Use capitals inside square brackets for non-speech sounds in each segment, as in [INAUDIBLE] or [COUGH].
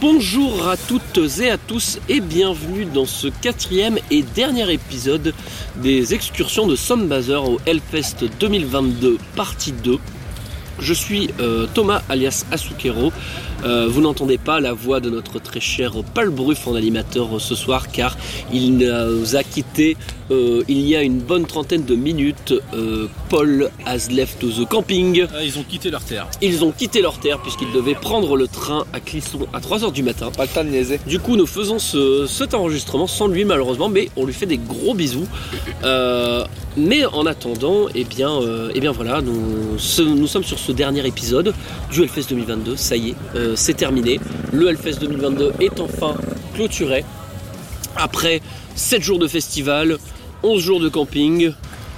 Bonjour à toutes et à tous et bienvenue dans ce quatrième et dernier épisode des excursions de Sombazer au Hellfest 2022 partie 2. Je suis euh, Thomas alias Asukero. Euh, vous n'entendez pas la voix de notre très cher Paul Bruff en animateur euh, ce soir car il nous a quitté euh, il y a une bonne trentaine de minutes. Euh, Paul has left the camping. Ah, ils ont quitté leur terre. Ils ont quitté leur terre puisqu'ils devaient prendre le train à Clisson à 3h du matin. Pas le temps de niaiser. Du coup, nous faisons ce, cet enregistrement sans lui malheureusement, mais on lui fait des gros bisous. Euh, mais en attendant, eh bien, euh, eh bien voilà, nous, ce- nous sommes sur ce dernier épisode du Hellfest 2022. Ça y est, euh, c'est terminé. Le Hellfest 2022 est enfin clôturé. Après 7 jours de festival, 11 jours de camping,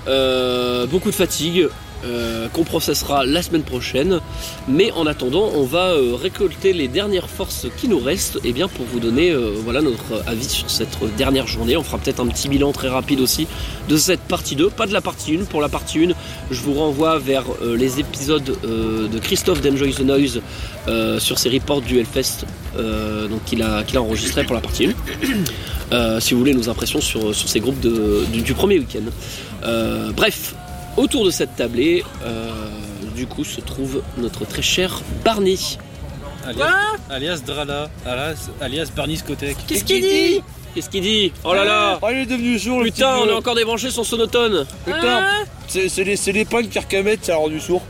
euh, beaucoup de fatigue. Euh, qu'on processera la semaine prochaine. Mais en attendant on va euh, récolter les dernières forces qui nous restent et bien pour vous donner euh, voilà notre avis sur cette dernière journée. On fera peut-être un petit bilan très rapide aussi de cette partie 2 pas de la partie 1 pour la partie 1 je vous renvoie vers les épisodes de Christophe d'Enjoy the Noise sur ses reports du Hellfest donc qu'il a, enregistré pour la partie 1 Euh, si vous voulez nos impressions sur, sur ces groupes du, premier week-end. Bref autour de cette tablée euh, du coup se trouve notre très cher Barney Alias, alias Drala, alias, alias Barney Skotek. Qu'est-ce qu'il dit Qu'est-ce qu'il dit Oh là là Oh, il est devenu sourd le Putain, on a encore débranché son sonotone Putain, c'est c'est les, c'est les punks Carcamet qui a rendu sourd.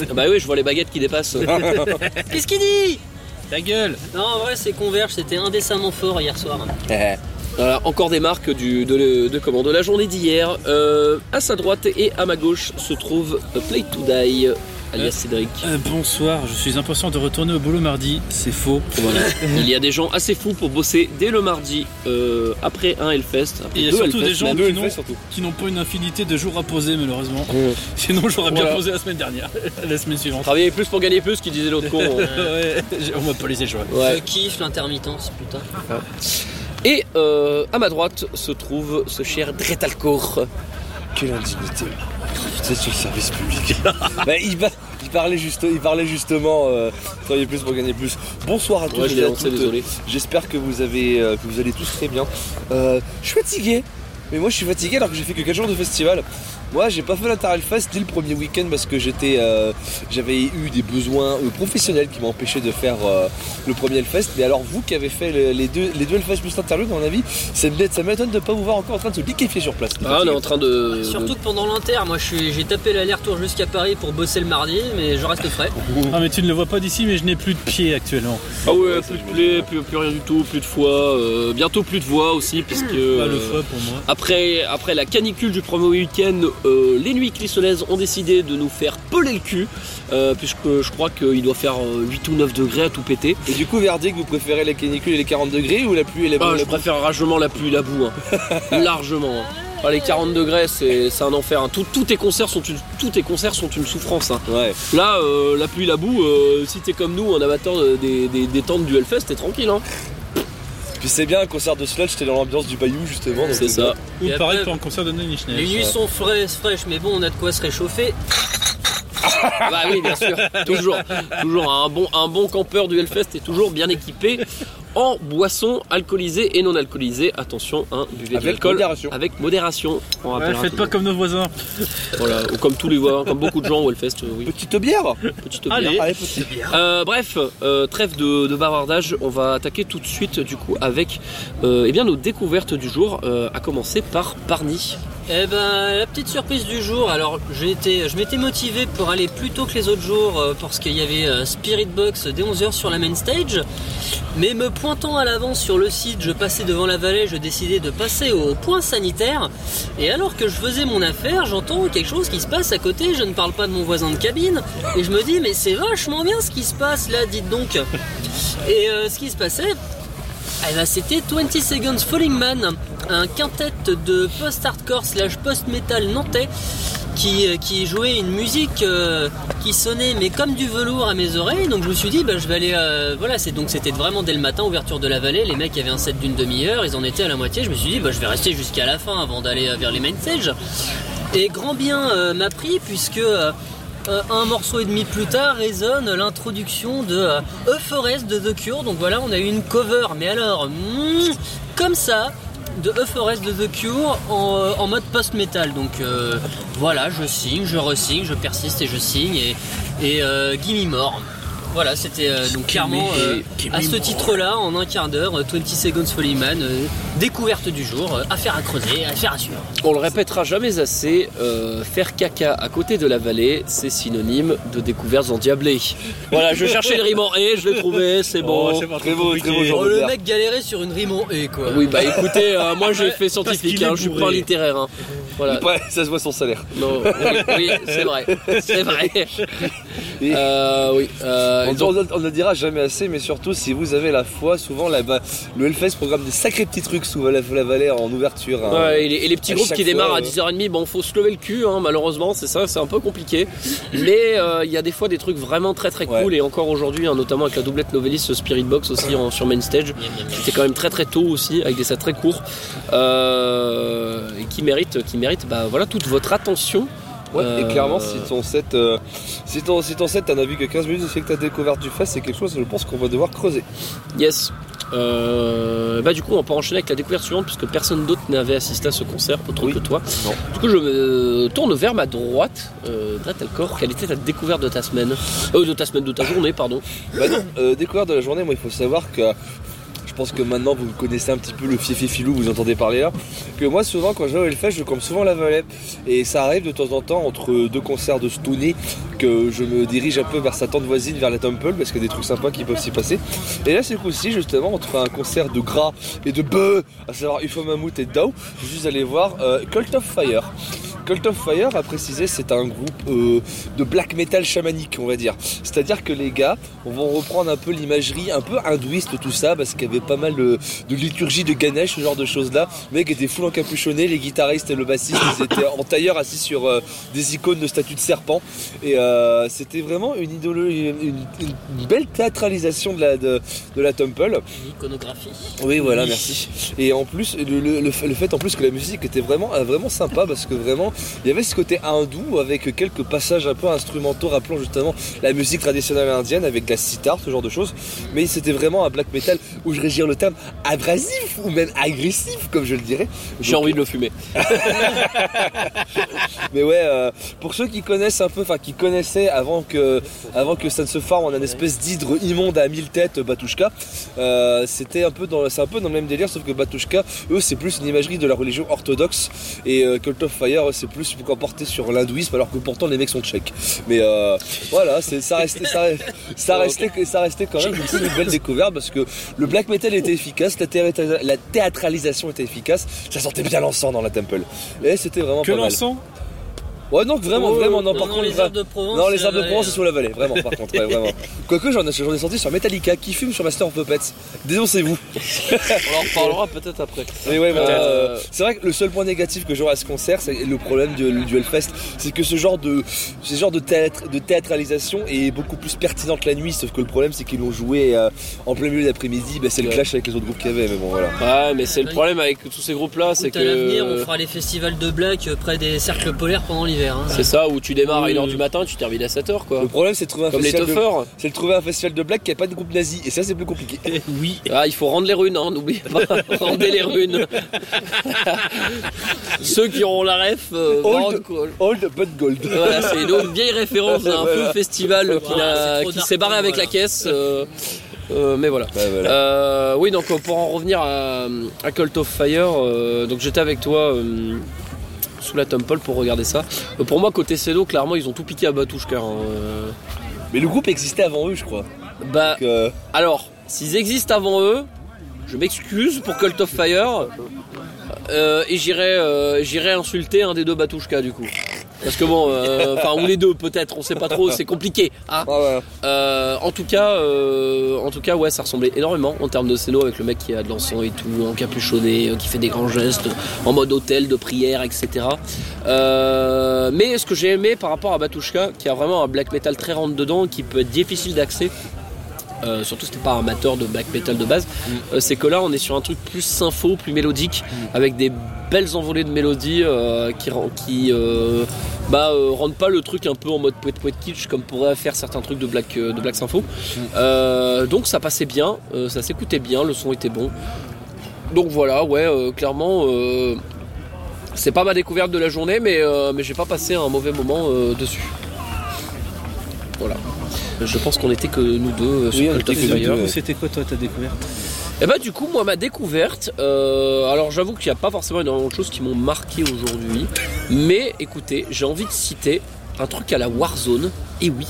Ah Bah oui, je vois les baguettes qui dépassent. [LAUGHS] Qu'est-ce qu'il dit Ta gueule Non, en vrai, c'est Converge, c'était indécemment fort hier soir. Eh, Voilà, encore des marques du, de, de, comment, de la journée d'hier. Euh, à sa droite et à ma gauche se trouve Play to Die, alias Cédric. Euh, Bonsoir, je suis impatient de retourner au boulot mardi. C'est faux. Voilà. Il y a des gens assez fous pour bosser dès le mardi euh, après un Hellfest. Après Et il y a surtout Hellfest des gens qui n'ont fait surtout. qui n'ont pas une infinité de jours à poser, malheureusement. Mmh. Sinon, j'aurais bien Voilà. posé la semaine dernière, [LAUGHS] la semaine suivante. Travailler plus pour gagner plus, qui disait l'autre con. [LAUGHS] ouais, j'ai- on m'a pas laissé le choix. Ouais. Je kiffe l'intermittence, putain. Et euh, à ma droite se trouve ce cher Dretalcourt. Quelle indignité. C'est sur le service public. [LAUGHS] Bah, il, parlait, juste, il parlait justement euh, travailler plus pour gagner plus. Bonsoir à tous Ouais, je lancé, désolé. J'espère que vous avez euh, que vous allez tous très bien. Euh, je suis fatigué. Mais moi je suis fatigué alors que j'ai fait que 4 jours de festival. Moi j'ai pas fait l'Interrail-Fest dès le premier week-end parce que j'étais euh, j'avais eu des besoins euh, professionnels qui m'empêchaient de faire euh, le premier Hellfest. Mais alors vous qui avez fait le- les deux les deux Hellfest plus l'interlude la vie, ça me- ça m'étonne de pas vous voir encore en train de se liquéfier sur place. Ah, on est en train de. Surtout que pendant l'inter, moi je suis- j'ai tapé l'aller-retour jusqu'à Paris pour bosser le mardi, mais je reste frais. Ah, mais tu ne le vois pas d'ici, mais je n'ai plus de pied actuellement. Ah ouais, Ouais, plus de plaies, plus, plus rien du tout, plus de foie, euh, bientôt plus de voix aussi, puisque Pas euh, le foie pour moi. après, après la canicule du premier week-end, euh, les nuits clissonnaises ont décidé de nous faire peler le cul, euh, puisque je crois qu'il doit faire euh, 8 ou 9 degrés à tout péter. Et du coup verdict vous préférez la canicule et les 40 degrés ou la pluie et les Ah, la je préfère largement la pluie et la boue, hein. [LAUGHS] largement. hein. Ah, les 40 degrés, c'est un enfer. hein. Tout- tous tes concerts sont une, tous tes concerts sont une souffrance. hein. Ouais. Là, euh, la pluie, la boue, euh, si t'es comme nous, un amateur de- des, des- des tentes du Hellfest, t'es tranquille. Hein. Puis c'est bien un concert de sludge, j'étais dans l'ambiance du bayou justement. donc C'est ça. Ou Et pareil après, pour un concert de Nine Inch Nails. Les nuits sont fraîches, fraîches, mais bon, on a de quoi se réchauffer. [LAUGHS] Bah oui, bien sûr. toujours, toujours un bon, un bon campeur du Hellfest est toujours bien équipé en boissons alcoolisées et non alcoolisées. Attention, hein, buvez de Avec l'alcool modération. avec modération. On Ouais, faites pas comme nos voisins. Voilà, ou comme tous les voix, comme beaucoup de gens au Hellfest. euh, oui. Petite bière Petite bière. Allez. Allez, petite Euh, bref, euh, trêve de, de bavardage, on va attaquer tout de suite du coup avec euh, eh bien, nos découvertes du jour, euh, à commencer par Barney. Eh ben, la petite surprise du jour. Alors, je m'étais motivé pour aller plus tôt que les autres jours euh, parce qu'il y avait euh, Spirit Box dès 11h sur la main stage. Mais me pointant à l'avance sur le site, je passais devant la vallée, je décidais de passer au point sanitaire. Et alors que je faisais mon affaire, j'entends quelque chose qui se passe à côté. Je ne parle pas de mon voisin de cabine. Et je me dis, mais c'est vachement bien ce qui se passe là, dites donc. Et euh, ce qui se passait, eh ben, c'était 20 Seconds Falling Man, un quintet de post-hardcore slash post-metal nantais qui, euh, jouait une musique euh, qui sonnait mais comme du velours à mes oreilles. Donc je me suis dit, bah, je vais aller. euh, voilà, c'est donc c'était vraiment dès le matin, ouverture de la vallée. Les mecs avaient un set d'une demi-heure, ils en étaient à la moitié. Je me suis dit, bah, je vais rester jusqu'à la fin avant d'aller vers les main stage. Et grand bien m'a pris puisque. Euh, un morceau et demi plus tard résonne l'introduction de euh, A Forest de The Cure. Donc voilà, on a eu une cover, mais alors, mm, comme ça, de A Forest de The Cure en, euh, mode post-metal. Donc euh, voilà, je signe, je resigne, je persiste et je signe. Et, et Gimme More. Voilà, c'était euh, donc clairement euh, à ce titre-là, en un quart d'heure, euh, 20 Seconds Follyman, euh, découverte du jour, euh, affaire à creuser, affaire à suivre. On le répétera jamais assez, euh, faire caca à côté de la vallée, c'est synonyme de découvertes endiablées. Voilà, je cherchais le rime en et, je l'ai trouvé, c'est bon. Oh, Très beau, très beau genre. Oh, le mec galérait sur une rime en et quoi. oui, bah écoutez, euh, moi j'ai fait scientifique, hein, je suis pas littéraire. hein. Voilà. Ça se voit son salaire. Non, oui, oui, c'est vrai, c'est vrai. Euh, oui, euh, On, donc- on- on ne le dira jamais assez, mais surtout si vous avez la foi, souvent là, bah, le Hellfest programme des sacrés petits trucs sous la, la vallée en ouverture. hein. Ouais, et, les, et les petits groupes qui démarrent à ouais. 10h30, bon, faut se lever le cul, hein, malheureusement, c'est ça, c'est un peu compliqué. Mais euh, il y a des fois des trucs vraiment très très Ouais. cool, et encore aujourd'hui, hein, notamment avec la doublette Novelis Spirit Box aussi en- sur Main Stage. C'était quand même très très tôt aussi, avec des sets très courts, euh, et qui mérite, qui mérite bah, voilà, toute votre attention. Ouais, Euh, Et clairement, si ton set, euh, si ton, si ton set, t'en as vu que 15 minutes, c'est que ta découverte du fest, c'est quelque chose, je pense qu'on va devoir creuser. Yes. Euh, bah du coup on peut enchaîner avec la découverte suivante puisque personne d'autre n'avait assisté à ce concert autre Oui. que toi. Non. Du coup je me tourne vers ma droite. Euh, Dretelcor, quelle était ta découverte de ta semaine? Euh, de ta semaine, de ta journée pardon. Bah non, euh, découverte de la journée, moi il faut savoir que je pense que maintenant vous connaissez un petit peu le fiefé filou, vous entendez parler là. Que moi souvent quand je vais au Hellfest, je comme souvent la Valais. Et ça arrive de temps en temps entre deux concerts de Stony que je me dirige un peu vers sa tante voisine, vers la Temple, parce qu'il y a des trucs sympas qui peuvent s'y passer. Et là c'est coup-ci justement entre un concert de gras et de bœufs, à savoir UFO Mammoth et Dow, je suis allé voir euh, Cult of Fire. Cult of Fire, à préciser, c'est un groupe euh, de black metal chamanique, on va dire. C'est-à-dire que les gars on va reprendre un peu l'imagerie, un peu hindouiste, tout ça, parce qu'il y avait pas mal de, de liturgie de Ganesh, ce genre de choses-là. Les mecs étaient full encapuchonnés, les guitaristes et le bassiste, ils étaient en tailleur assis sur euh, des icônes de statues de serpent. Et euh, c'était vraiment une, idéologie, une, belle théâtralisation de la, de, de la Temple. Iconographie. Oui, voilà, merci. Et en plus, le, le- le fait le en plus que la musique était vraiment, euh, vraiment sympa parce que vraiment, il y avait ce côté hindou avec quelques passages un peu instrumentaux rappelant justement la musique traditionnelle indienne avec de la sitar, ce genre de choses. Mais c'était vraiment un black metal, où je le terme abrasif ou même agressif, comme je le dirais. J'ai envie de le fumer. [LAUGHS] Mais ouais, euh, pour ceux qui connaissent un peu, enfin qui connaissaient avant que, avant que ça ne se forme en un espèce d'hydre immonde à mille têtes, Batushka, euh, c'était un peu dans, c'est un peu dans le même délire, sauf que Batushka, eux, c'est plus une imagerie de la religion orthodoxe et euh, Cult of Fire, c'est plus pour porté sur l'hindouisme, alors que pourtant les mecs sont tchèques. Mais euh, voilà, c'est, ça restait, ça, ça [LAUGHS] restait, ça restait quand même une belle découverte parce que le black metal était efficace, la, théâtra- la théâtralisation était efficace, ça sentait bien l'encens dans la temple. Et c'était vraiment Que pas mal. l'encens? Ouais, non, vraiment, Oh, vraiment, non, Non, par non, contre. les arbres de Provence. non, les arbres de la Provence, c'est sur la vallée, vraiment, par contre, ouais, vraiment. [LAUGHS] Quoique, j'en ai, j'en ai sorti sur Metallica qui fume sur Master of Puppets. Dénoncez-vous. [LAUGHS] On en reparlera peut-être après. Mais ouais, Peut-être. euh, c'est vrai que le seul point négatif que j'aurais à ce concert, c'est le problème du, du Hellfest, c'est que ce genre de, ce genre de, théâtre, de théâtralisation est beaucoup plus pertinent que la nuit. Sauf que le problème, c'est qu'ils l'ont joué euh, en plein milieu d'après-midi. Bah, c'est le clash avec les autres groupes qu'il y avait, mais bon, voilà. Ouais, mais c'est le problème avec tous ces groupes-là, c'est Écoute, à l'avenir, on que. fera les festivals de black près des cercles polaires pendant l'hiver. Hein. C'est ça, où tu démarres à Oui. 1h du matin, tu termines à 7h quoi. Le problème, c'est de trouver un Comme les festival. De... toffers. C'est de trouver un festival de black qui a pas de groupe nazi, et ça, c'est plus compliqué. Oui. [LAUGHS] Ah, il faut rendre les runes, hein, n'oubliez pas. [LAUGHS] Rendez les runes. Ceux qui auront la ref, euh, Old. rendent quoi. Old but gold. Voilà, c'est une [LAUGHS] vieille référence d'un Voilà. feu festival qui, Voilà, s'est barré avec la caisse. euh, euh, mais voilà. Euh, oui, donc pour en revenir à, à Cult of Fire, euh, donc j'étais avec toi euh, sous la Temple pour regarder ça. Euh, pour moi, côté Cédo, clairement, ils ont tout piqué à Batushka. hein, euh. Mais le groupe existait avant eux, je crois. Bah, Donc, euh, alors, s'ils existent avant eux, je m'excuse pour Cult of Fire. et j'irai j'irai insulter un des deux Batushka du coup. Parce que bon, euh, enfin ou les deux peut-être, on sait pas trop, c'est compliqué. hein. ah. Euh, en tout cas, euh, en tout cas, ouais, ça ressemblait énormément en termes de scéno avec le mec qui a de l'encens et tout, encapuchonné, euh, qui fait des grands gestes en mode hôtel, de prière, etc. Mais ce que j'ai aimé par rapport à Batushka, qui a vraiment un black metal très rentre dedans, qui peut être difficile d'accès. Euh, surtout si t'es pas amateur de black metal de base, euh, c'est que là on est sur un truc plus sympho, plus mélodique, avec des belles envolées de mélodies euh, qui, bah rendent pas le truc un peu en mode poète poète kitsch comme pourraient faire certains trucs de Black de Black Sympho. Euh, donc ça passait bien, ça s'écoutait bien, le son était bon. Donc voilà, ouais, clairement, c'est pas ma découverte de la journée, mais, mais j'ai pas passé un mauvais moment dessus. Voilà. Je pense qu'on était que nous deux euh, sur Oui, Cult of Fire. C'était quoi toi ta découverte? Et bah du coup moi ma découverte, euh, alors j'avoue qu'il n'y a pas forcément énormément de choses qui m'ont marqué aujourd'hui, mais écoutez, j'ai envie de citer un truc à la Warzone, et oui,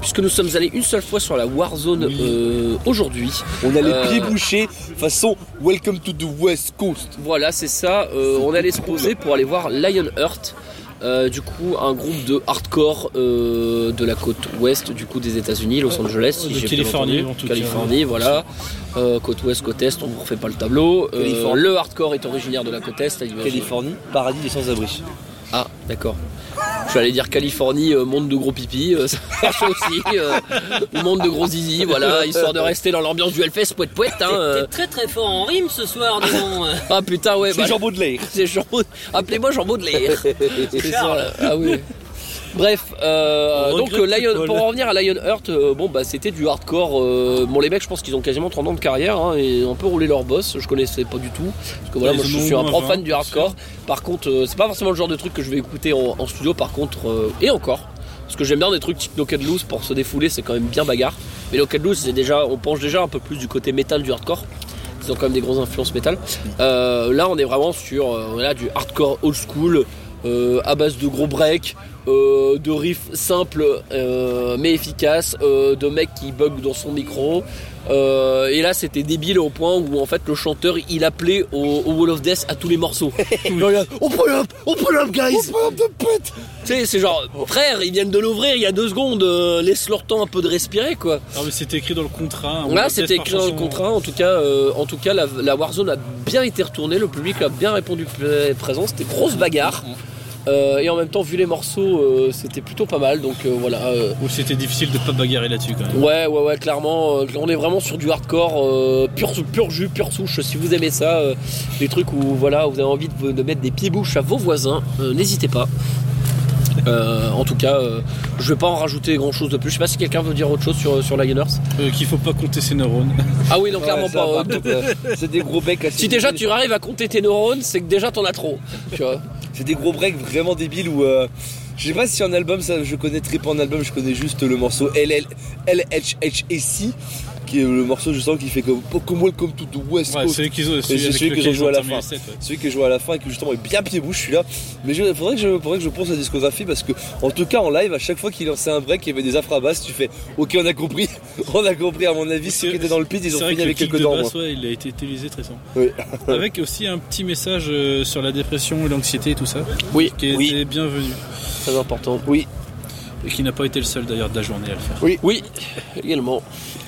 puisque nous sommes allés une seule fois sur la Warzone euh, aujourd'hui. On a les Euh, pieds bouchés, façon Welcome to the West Coast. Voilà, c'est ça, euh, on allait se poser pour aller voir Lionheart. Euh, du coup, un groupe de hardcore euh, de la côte ouest, du coup des États-Unis, Los Angeles, si bien Californie, entendu. en tout cas. Californie, voilà. Euh, côte ouest, côte est, on vous refait pas le tableau. Euh, le hardcore est originaire de la côte est. Californie, paradis des sans-abri. Ah, d'accord. Je suis allé dire Californie, euh, monde de gros pipi, euh, ça marche aussi. euh, monde de gros zizi, voilà, histoire de rester dans l'ambiance du Hellfest, poète poète. Hein, euh. T'es très très fort en rime ce soir, disons. Ah putain, ouais, C'est bah, Jean Baudelaire. c'est Jean Appelez-moi Jean Baudelaire. [LAUGHS] C'est ça, là. Ah oui. Bref, euh, On donc euh, Lion- pour en revenir à Lionheart, euh, bon bah c'était du hardcore. euh, bon les mecs, je pense qu'ils ont quasiment 30 ans de carrière hein, et on peut rouler leur boss. Je connaissais pas du tout parce que voilà, moi je ont suis un pro 20, fan du hardcore. Par contre, c'est pas forcément le genre de truc que je vais écouter en, en studio. Par contre, et encore, parce que j'aime bien des trucs type Knock and Loose pour se défouler, c'est quand même bien bagarre. Mais Knock and Loose, c'est déjà, on penche déjà un peu plus du côté métal du hardcore. Ils ont quand même des grosses influences métal. Euh, là, on est vraiment sur euh, du hardcore old school, euh, à base de gros breaks, euh, de riffs simples euh, mais efficaces, euh, de mecs qui bug dans son micro. Et là, c'était débile au point où en fait le chanteur il appelait au, au Wall of Death à tous les morceaux. [LAUGHS] Il y a, on pull up, on pull up, guys. Tu sais, c'est genre, frère, ils viennent de l'ouvrir il y a deux secondes, laisse leur temps un peu de respirer quoi. Ah mais c'était écrit dans le contrat. hein. on Là, c'était écrit dans le contrat. En tout cas, en tout cas, la, la Warzone a bien été retournée. Le public a bien répondu présent. C'était grosse bagarre. Euh, et en même temps, vu les morceaux, euh, c'était plutôt pas mal. Donc euh, voilà. Ou c'était difficile de pas bagarrer là-dessus quand même. ouais, ouais, ouais, clairement. on est vraiment sur du hardcore, pur, pur jus, pure souche. Si vous aimez ça, des trucs où voilà, vous avez envie de, de mettre des pieds bouches à vos voisins, n'hésitez pas. Euh, en tout cas, euh, je vais pas en rajouter grand chose de plus. Je sais pas si quelqu'un veut dire autre chose sur, sur Lionhearts. Euh, Qu'il faut pas compter ses neurones. [LAUGHS] Ah oui, non, clairement ça, pas. C'est des gros becs assez Si déjà débiles. tu arrives à compter tes neurones, c'est que déjà t'en as trop. Tu vois. C'est des gros breaks vraiment débiles où. euh, je sais pas si en album, ça, je connais très peu en album, je connais juste le morceau LL, LHHSI, qui est le morceau, je sens, qui fait comme, comme Welcome to the West Coast. c'est celui lequel ont joué à la fin. ouais. Celui que je vois à la fin et qui justement est bien pied bouche celui-là. Mais il faudrait que je faudrait que je pense à la discographie parce que en tout cas en live à chaque fois qu'il lançait un break il y avait des infrabasses, tu fais OK on a compris. [LAUGHS] on a compris à mon avis ceux qui étaient dans le pit ils ont fini que avec quelques de dents. basse, ouais, il a été utilisé très souvent. Oui. [LAUGHS] [LAUGHS] Avec aussi un petit message euh, sur la dépression et l'anxiété et tout ça, Oui, qui Oui. était bienvenu. très important. Oui. Et qui n'a pas été le seul d'ailleurs de la journée à le faire. Oui, également.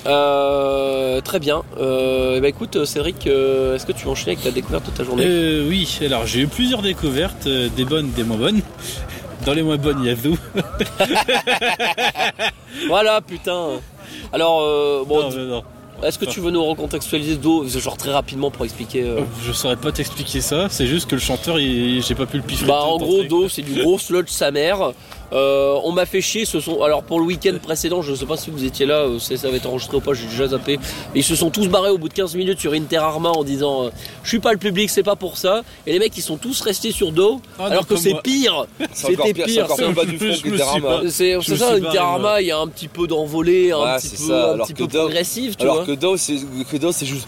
Euh, très bien. Euh, ben, écoute, Cédric, euh, est-ce que tu vas enchaîner avec la découverte de ta journée Euh, oui, alors j'ai eu plusieurs découvertes, des bonnes, des moins bonnes. [LAUGHS] Dans les moins bonnes, il y a Zou. [LAUGHS] Voilà, putain. Alors, euh, bon, Non, non. est-ce que tu veux nous recontextualiser d'eau, genre très rapidement pour expliquer euh, Je saurais pas t'expliquer ça, c'est juste que le chanteur, il- j'ai pas pu le piffrer. Bah en gros. Do c'est du gros sludge sa mère. Euh, on m'a fait chier, ce sont alors pour le week-end précédent, je sais pas si vous étiez là, euh, ça va être enregistré ou pas, j'ai déjà zappé. Ils se sont tous barrés au bout de 15 minutes sur Inter Arma en disant euh, je suis pas le public, c'est pas pour ça. Et les mecs ils sont tous restés sur Do, Ah, alors que c'est pire. [LAUGHS] C'était pire, c'est bas du front C'est ça, Inter Arma, il y a un petit peu d'envolée, un Ouais, petit peu, ça, un alors petit que peu Do- progressif, tu Alors vois. que Do c'est que Do c'est juste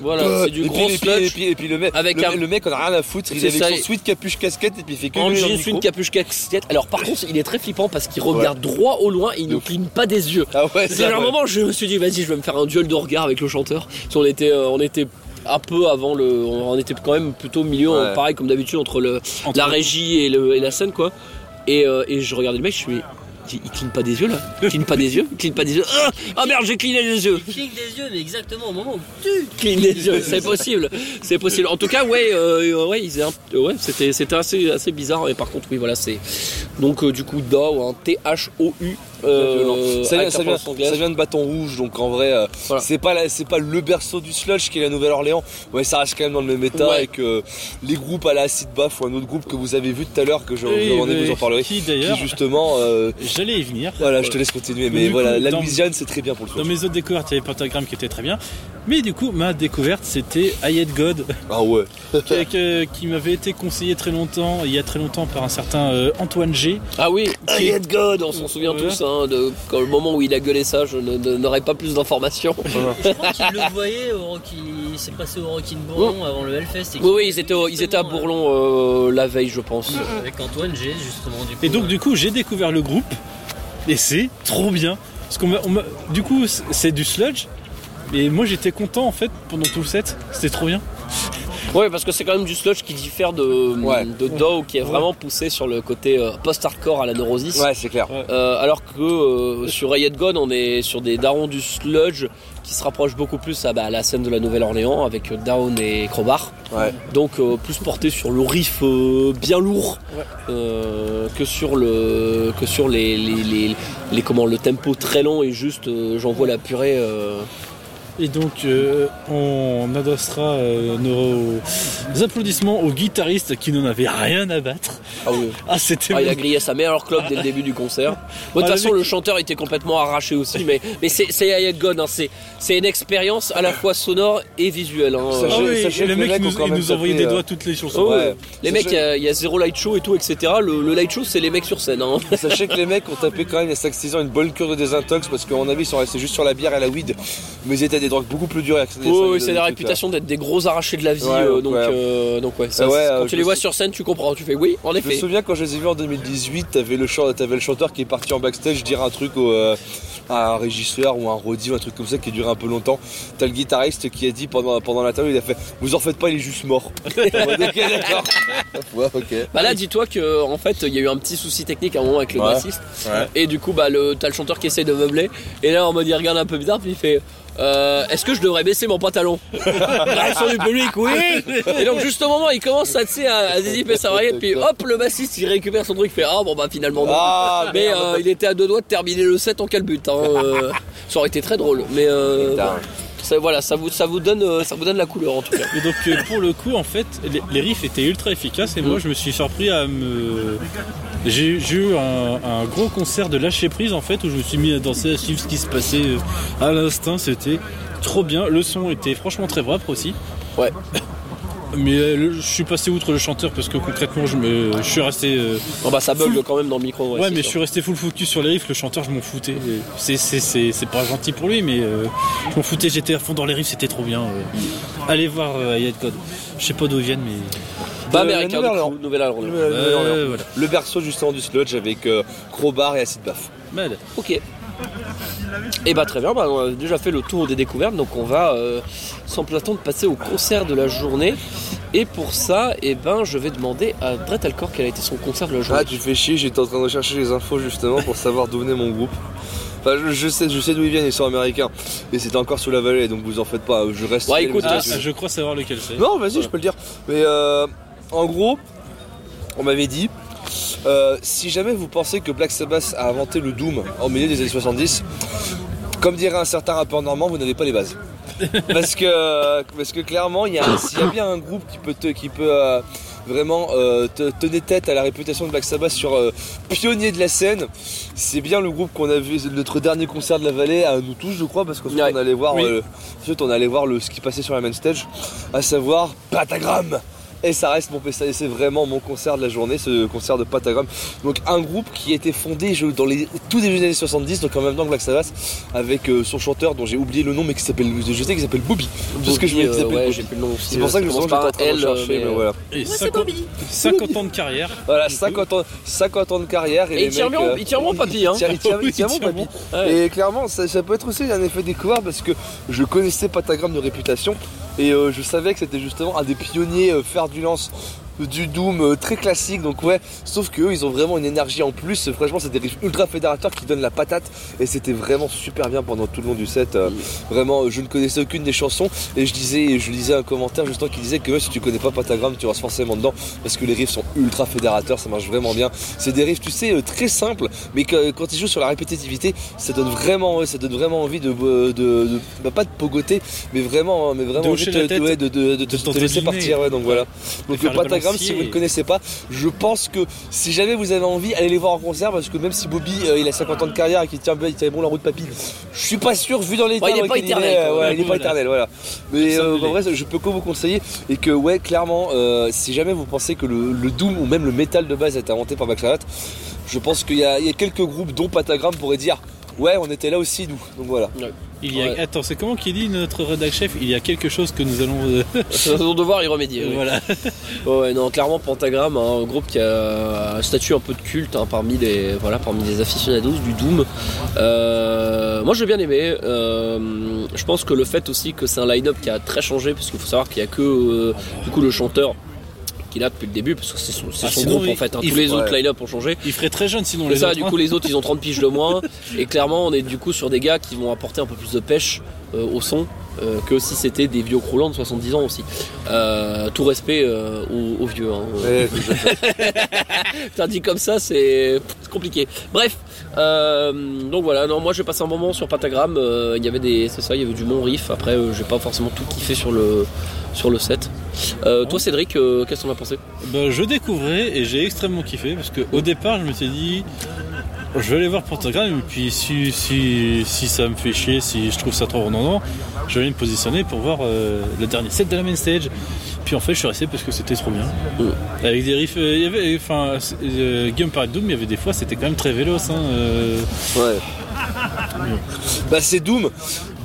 Voilà, c'est du gros et puis, et sludge. puis, et puis le mec Avec le, un- le mec on a rien à foutre, il C'est est avec ça, son sweat capuche casquette et puis il fait que une capuche casquette. Alors par contre, il est très flippant parce qu'il regarde droit au loin et il ne cligne pas des yeux. Ah ouais, C'est un moment, je me suis dit, vas-y, je vais me faire un duel de regard avec le chanteur. Parce qu'on était, euh, on était un peu avant le, on était quand même plutôt au milieu, Ouais. pareil comme d'habitude entre le, Entre- la régie et, le, et la scène quoi. Et, euh, et je regardais le mec, je suis, il il cligne pas des yeux là, il cligne pas des yeux, il cligne pas des yeux. Ah, ah merde, j'ai cligné des yeux. Tu cliques des yeux, mais exactement au moment où tu Cligne des yeux, c'est possible, c'est possible. En tout cas, ouais, euh, ouais, un- ouais, c'était, assez, assez bizarre. Et par contre, oui, voilà, c'est donc euh, du coup DAO, hein, T H O U Euh, ça, vient, ça ça de Bâton Rouge, donc en vrai, euh, Voilà. c'est pas la- c'est pas le berceau du sludge qui est la Nouvelle-Orléans. Ouais, ça reste quand même dans le même état Ouais. et que les groupes à la Acid Bath ou un autre groupe que vous avez vu tout à l'heure que je vous en, vous en parlerai, Qui justement, euh, j'allais y venir. voilà, je te laisse continuer, mais voilà, coup, la dans- Louisiane c'est très bien pour le Dans sludge. mes autres découvertes, il y avait Pentagram qui était très bien. Mais du coup, ma découverte, c'était I Hate God, [LAUGHS] Ah ouais. qui, m'avait été conseillé très longtemps, il y a très longtemps, par un certain euh, Antoine G. Ah oui, Qui- I hate God, on s'en souvient tous, hein, de, quand le moment où il a gueulé ça, je n'aurais pas plus d'informations. [LAUGHS] Je crois qu'il le voyait au Rocky. Il s'est passé au Rocky de Bourlon avant le Hellfest. et Oui, ils étaient, au- ils étaient à Bourlon euh, la veille, je pense. euh, Avec Antoine G, justement. Du coup, Et donc, du coup, j'ai découvert le groupe, et c'est trop bien. Parce qu'on m'a- on m'a- du coup, c'est- c'est du sludge. Et moi j'étais content en fait pendant tout le set, c'était trop bien. Oui, parce que c'est quand même du sludge qui diffère de, Ouais. de Dow, qui est vraiment poussé sur le côté euh, post-hardcore à la neurosis. Ouais, c'est clair. Euh, alors que euh, sur Riot God, on est sur des darons du sludge qui se rapprochent beaucoup plus à, bah, à la scène de la Nouvelle-Orléans avec Down et Crowbar. Ouais. Donc euh, plus porté sur le riff euh, bien lourd euh, que sur le que sur les, les, les- les- comment le tempo très lent et juste euh, j'envoie la purée. Et donc euh, on adressera euh, nos applaudissements au guitariste qui n'en avait rien à battre. Ah oui. [LAUGHS] Ah c'était Ah, il a grillé sa meilleure clope dès le début du concert. [LAUGHS] Bon, de toute Ah, façon, mec- le chanteur était complètement arraché aussi, mais, mais c'est God, hein, c'est c'est une expérience à la fois sonore et visuelle. hein. Sachez- Ah oui, sachez et les mec mecs ont nous, quand il même nous envoyait tapé, des euh, doigts toutes les chansons. Oh, Ouais. Les mecs, il y, a- il y a zéro light show et tout, etc. Le, le light show, c'est les mecs sur scène. hein. [LAUGHS] Sachez que les mecs ont tapé quand même il y a 5-6 ans une bonne cure de désintox parce qu'à mon avis ils sont restés juste sur la bière et la weed mais ils étaient à des drogues beaucoup plus dures Oh, ces- c'est ces la réputation d'être des gros arrachés de la vie. Ouais, euh, donc, ouais. euh, donc ouais, ça, ouais, c'est- euh, quand tu les me vois sou- sur scène, tu comprends. Tu fais oui, en Je me effet. souviens quand je les ai vus en 2018, t'avais le, chan- t'avais le chanteur qui est parti en backstage dire un truc au, euh, à un régisseur ou un roadie ou un truc comme ça qui a duré un peu longtemps. T'as le guitariste qui a dit pendant, pendant l'interview, il a fait Vous en faites pas, il est juste mort. [LAUGHS] Ok, d'accord. [LAUGHS] Ouais, ok. Bah là, dis-toi que en fait, il y a eu un petit souci technique à un moment avec le Ouais. bassiste. Ouais. Et du coup, bah, t'as le chanteur qui essaye de meubler. Et là, en mode, il regarde un peu bizarre, puis il fait. Euh, Est-ce que je devrais baisser mon pantalon [LAUGHS] Réaction du public, oui Et donc, juste au moment, il commence à, à, à dézipper sa variette, puis hop, le bassiste, il récupère son truc, il fait Ah, bon, bah, finalement, non. Ah, Mais euh, il était à deux doigts de terminer le set en calbut. Hein, euh, ça aurait été très drôle. Mais euh. Ça, voilà, ça vous, ça, vous donne, euh, ça vous donne la couleur en tout cas. Et donc euh, pour le coup en fait les, les riffs étaient ultra efficaces et moi je me suis surpris à me... J'ai eu un, un gros concert de lâcher prise en fait où je me suis mis à danser, à suivre ce qui se passait euh, à l'instinct, c'était trop bien. Le son était franchement très propre aussi. Ouais. Mais euh, je suis passé outre le chanteur parce que concrètement je, me, je suis resté... euh, Bon, bah, ça bug Full- quand même dans le micro. Ouais, c'est mais je suis resté full focus sur les riffs, le chanteur je m'en foutais. C'est, c'est, c'est, c'est pas gentil pour lui, mais euh, je m'en foutais, j'étais à fond dans les riffs, c'était trop bien. euh. Allez voir euh, God. Je sais pas d'où ils viennent, mais. Bah, De la américain, Nouvelle-Orléans. Le berceau justement du sludge avec euh, Crowbar et Acid Bath. Mal. Ok. Et bah très bien, bah, on a déjà fait le tour des découvertes, donc on va euh, sans plus attendre passer au concert de la journée. Et pour ça, eh ben, je vais demander à Brett Alcor quel a été son concert de la journée. Ah, tu fais chier, j'étais en train de chercher les infos justement pour savoir d'où venait mon groupe. Enfin, je, je sais, je sais d'où ils viennent, ils sont américains. Et c'était encore sous la vallée, donc vous en faites pas, je reste. Ouais, écoute, Ah, je crois savoir lequel c'est. Non, vas-y, je peux le dire. Mais euh, en gros, on m'avait dit, euh, si jamais vous pensez que Black Sabbath a inventé le Doom en milieu des années 70, comme dirait un certain rappeur normand, vous n'avez pas les bases. [LAUGHS] parce que parce que clairement, y s'il y a bien un groupe qui peut te, qui peut euh, vraiment euh, te tenir tête à la réputation de Black Sabbath sur euh, pionnier de la scène, c'est bien le groupe qu'on a vu notre dernier concert de la vallée à nous tous, je crois, parce qu'ensuite Ouais. on allait voir Oui. ensuite on allait voir le ce qui passait sur la main stage, à savoir Patagram. Et ça reste mon ça- c'est vraiment mon concert de la journée, ce concert de Patagram. Donc un groupe qui a été fondé je- dans les tout début des années 70, donc en même temps que Black Sabbath, avec euh, son chanteur dont j'ai oublié le nom mais qui s'appelle, je sais qu'il s'appelle Bobby. Tout ce que je voulais Bobby, qu'il euh, s'appelle Bobby. C'est pour ça que train un de L, chercher, mais, mais voilà. Et Moi, c'est 50, Bobby. 50 ans de carrière. Voilà, 50 ans, 50 ans de carrière et, Et les il tient mecs, bien, euh, il tient bon [LAUGHS] papy, hein. il tient- il tient- il Oui, tient il bon, tient papy. Ouais. Et clairement, ça, ça peut être aussi un effet découvert parce que je connaissais Patagram de réputation et euh, je savais que c'était justement un des pionniers euh, fer du lance du Doom euh, très classique. Donc ouais, sauf que eux, ils ont vraiment une énergie en plus. Franchement, c'est des riffs ultra fédérateurs qui donnent la patate et c'était vraiment super bien pendant tout le long du set. Euh, Vraiment, je ne connaissais aucune des chansons et je disais, je lisais un commentaire justement qui disait que si tu connais pas Patagram, tu restes forcément dedans parce que les riffs sont ultra fédérateurs, ça marche vraiment bien. C'est des riffs, tu sais, euh, très simples, mais que, quand ils jouent sur la répétitivité, ça donne vraiment, ça donne vraiment envie de, de, de- bah, pas de pogoter, mais vraiment, mais vraiment De envie de, ouais, de, te laisser partir. Ouais, donc voilà. Donc le Si vous ne connaissez pas, je pense que si jamais vous avez envie, allez les voir en concert parce que même si Bobby euh, il a 50 ans de carrière et qu'il tient bien, il tient bon la route papy, je suis pas sûr vu dans l'état Ouais, il est dans pas éternel, est, quoi. ouais, il est pas éternel, voilà. Mais euh, en vrai, je peux que vous conseiller et que ouais, clairement, euh, si jamais vous pensez que le, le doom ou même le métal de base a été inventé par Sabbath, je pense qu'il y, y a quelques groupes dont Patagram pourrait dire. Ouais, on était là aussi, nous. Donc voilà. Il y a... Ouais. Attends, c'est comment qu'il dit notre rédac chef? Il y a quelque chose que nous allons. euh, [LAUGHS] C'est notre devoir y remédier. oui. voilà. [LAUGHS] Ouais, non, clairement Pentagram, hein, un groupe qui a un statut un peu de culte hein, parmi les voilà parmi les aficionados du Doom. Euh, moi j'ai bien aimé. Euh, je pense que le fait aussi que c'est un line-up qui a très changé, parce qu'il faut savoir qu'il y a que euh, du coup le chanteur qui est là depuis le début, parce que c'est son, Ah, son groupe il- en fait. hein. Tous les autres ouais. line-up ont changé. Il ferait très jeune sinon les ça, autres. du coup, les autres, ils ont 30 piges de moins. [LAUGHS] Et clairement, on est du coup sur des gars qui vont apporter un peu plus de pêche euh, au son euh, que si c'était des vieux croulants de 70 ans aussi. Euh, tout respect euh, aux, aux vieux. Hein. Ouais, [LAUGHS] dit comme ça, c'est compliqué. Bref, euh, donc voilà. Non, moi j'ai passé un moment sur Patagram. euh, Il y avait des, c'est ça, il y avait du bon riff. Après, euh, j'ai pas forcément tout kiffé sur le sur le set. Euh, toi, Cédric, euh, qu'est-ce que t'en as pensé? Bah, je découvrais et j'ai extrêmement kiffé parce que au départ je me suis dit je vais aller voir Pentagram et puis si, si, si ça me fait chier, si je trouve ça trop redondant, je vais aller me positionner pour voir euh, le dernier set de la main stage. Puis en fait je suis resté parce que c'était trop bien. Mm. Avec des riffs, euh, il y avait, enfin, euh, Guillaume parlait de Doom, il y avait des fois c'était quand même très véloce. Hein, euh, Ouais. Bah c'est Doom.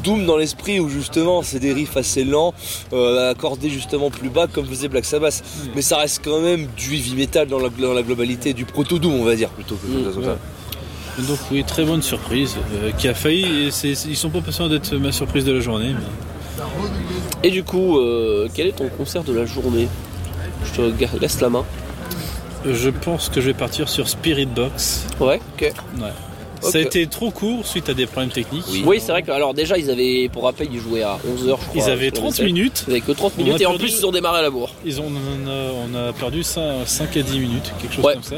Doom dans l'esprit où justement c'est des riffs assez lents, euh, accordés justement plus bas comme faisait Black Sabbath. Mais ça reste quand même du heavy metal dans la, dans la globalité, du proto Doom on va dire plutôt que Mm, comme ça. Donc oui, très bonne surprise euh, qui a failli, et ils sont pas patients d'être ma surprise de la journée. mais- Et du coup, euh, quel est ton concert de la journée? Je te laisse la main. Je pense que je vais partir sur Spirit Box. Ouais. Ok. Ouais. Ça a été trop court suite à des problèmes techniques. Oui, c'est vrai que alors déjà ils avaient, pour rappel, ils jouaient à 11h je crois. Ils avaient sur la 30 scène. minutes. Ils avaient que 30 On a minutes et en plus ils ont démarré à la bourre. Ils ont, on, a, on a perdu 5, 5 à 10 minutes, quelque chose Ouais. comme ça.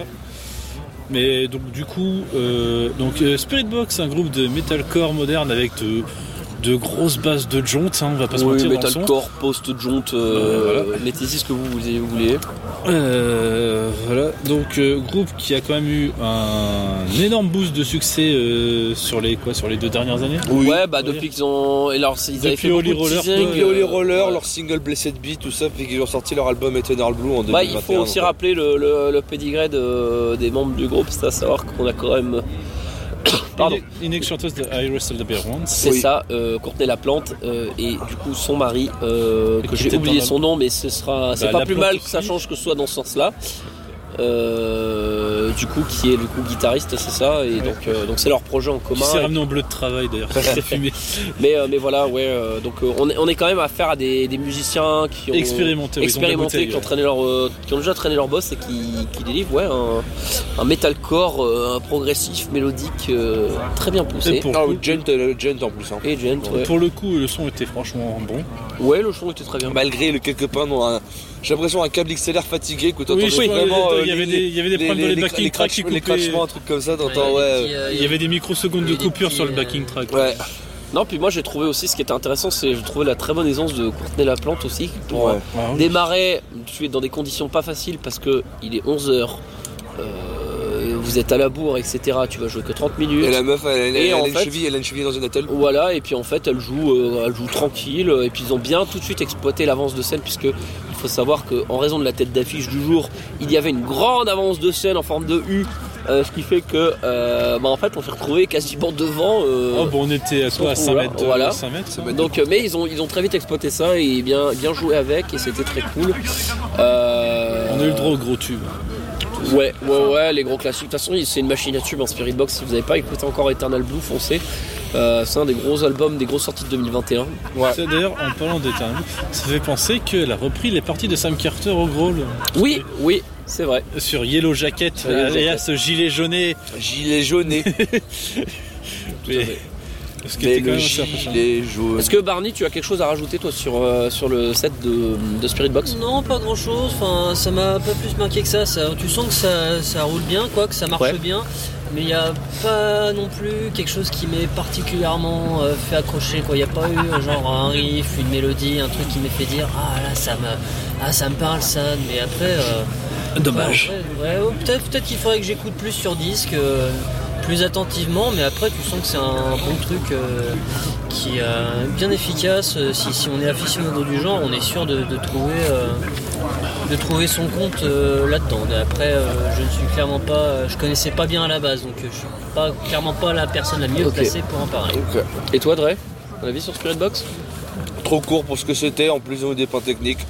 Mais donc du coup, euh, donc euh, Spirit Box, un groupe de metalcore moderne avec de, de grosses bases de jontes, hein, on va pas se Oui, mentir le son. metalcore, post-jaunt, Euh, mettez-y ce que vous, vous voulez. Euh, voilà, donc euh, groupe qui a quand même eu un énorme boost de succès euh, sur les quoi, sur les deux dernières années. Ouais, bah Ouais. depuis qu'ils ont. Et alors, ils avaient Depuis fait Holy Roller, teasing, Et Holy euh, Roller, ouais. leur single Blessed Beat, tout ça, puis qu'ils ont sorti leur album Eternal Blue en 2021. Bah, il faut aussi donc, rappeler le, le, le pédigré de- des membres du groupe, c'est à savoir qu'on a quand même. [COUGHS] Pardon. Une, une ex-chanteuse de I Wrestle the Bear Once. C'est Oui. ça, euh, Courtney Laplante euh, et du coup son mari, euh, que j'ai oublié la- son nom, mais ce sera, c'est Bah, pas plus mal que ça change que ce soit dans ce sens-là. Euh, du coup, qui est du coup guitariste, c'est ça, et donc euh, donc c'est leur projet en commun. s'est ramené en bleu de travail d'ailleurs, c'est [LAUGHS] fumé. Mais euh, mais voilà, ouais, euh, donc euh, on est on est quand même à faire à des, des musiciens qui ont Expérimenté, expérimenté, qui ont ouais. traîné leur, euh, qui ont déjà traîné leur boss et qui, qui délivrent ouais un, un metalcore euh, un progressif mélodique euh, très bien poussé. Et pour, Ah, le Gent, Gent en plus. hein. Et gent, ouais. pour le coup, le son était franchement bon. Ouais, le son était très bien. Malgré le quelques pains dont un- j'ai l'impression un câble XLR fatigué que t'entends Oui, vraiment. il y avait des- il y avait des problèmes dans les backing tracks qui les coupaient. crachements, un truc comme ça, t'entends, Ouais, ouais. des petits, euh, Il y avait des microsecondes de coupure sur le euh, backing track. Ouais, Non, puis moi j'ai trouvé aussi ce qui était intéressant, c'est je trouvais la très bonne aisance de Courtenay Laplante aussi pour Ouais. euh, Ouais, démarrer. Tu es dans des conditions pas faciles parce que il est 11 h vous êtes à la bourre, etc. Tu vas jouer que 30 minutes. Et la meuf, elle, elle- Et elle en a une cheville, elle a une cheville dans une attelle. Voilà, et puis en fait elle joue, euh, elle joue tranquille, et puis ils ont bien tout de suite exploité l'avance de scène, puisque il faut savoir qu'en raison de la tête d'affiche du jour, il y avait une grande avance de scène en forme de U, euh, ce qui fait que, euh, bah, en fait, on s'est retrouvé quasiment devant. euh, Oh, bon, on était à quoi À 5 mètres, de- Voilà. 5 mètres donc, mais ils ont, ils ont très vite exploité ça et bien, bien joué avec, et c'était très cool. Euh, On a eu le droit au gros tube. Ouais, ouais, ouais, les gros classiques. De toute façon, c'est une machine à tube en Spirit Box. Si vous n'avez pas écouté encore Eternal Blue, foncez. Euh, c'est un des gros albums, des grosses sorties de 2021. C'est D'ailleurs, en parlant d'Eternal, ça fait penser qu'elle a repris les parties de Sam Carter au Growl. Oui, oui, c'est vrai. Sur Yellow Jacket, Yellow Jacket. ce gilet jauné. Gilet jauné. [LAUGHS] Mais, Mais le gilet jaune. Est-ce que Barney, tu as quelque chose à rajouter toi sur, euh, sur le set de, de Spirit Box? Non, pas grand chose. Enfin, ça m'a pas plus marqué que ça. ça tu sens que ça, ça roule bien, quoi, que ça marche Ouais. bien. Mais il n'y a pas non plus quelque chose qui m'ait particulièrement euh, fait accrocher. Quoi. Il n'y a pas eu genre un riff, une mélodie, un truc qui m'ait fait dire Ah là, ça me, ah, ça me parle ça. Mais après. euh, Dommage. ouais, ouais, ouais, peut-être peut qu'il faudrait que j'écoute plus sur disque. Plus attentivement, mais après tu sens que c'est un bon truc euh, qui est euh, bien efficace. Euh, Si, si on est aficionado du genre, on est sûr de, de trouver, euh, de trouver son compte euh, là-dedans. Et Après, euh, je ne suis clairement pas, je connaissais pas bien à la base, donc je suis pas clairement pas la personne la mieux placée pour en parler. Et toi, Dre Ton avis sur Spirit Box? Trop court pour ce que c'était, en plus des points techniques.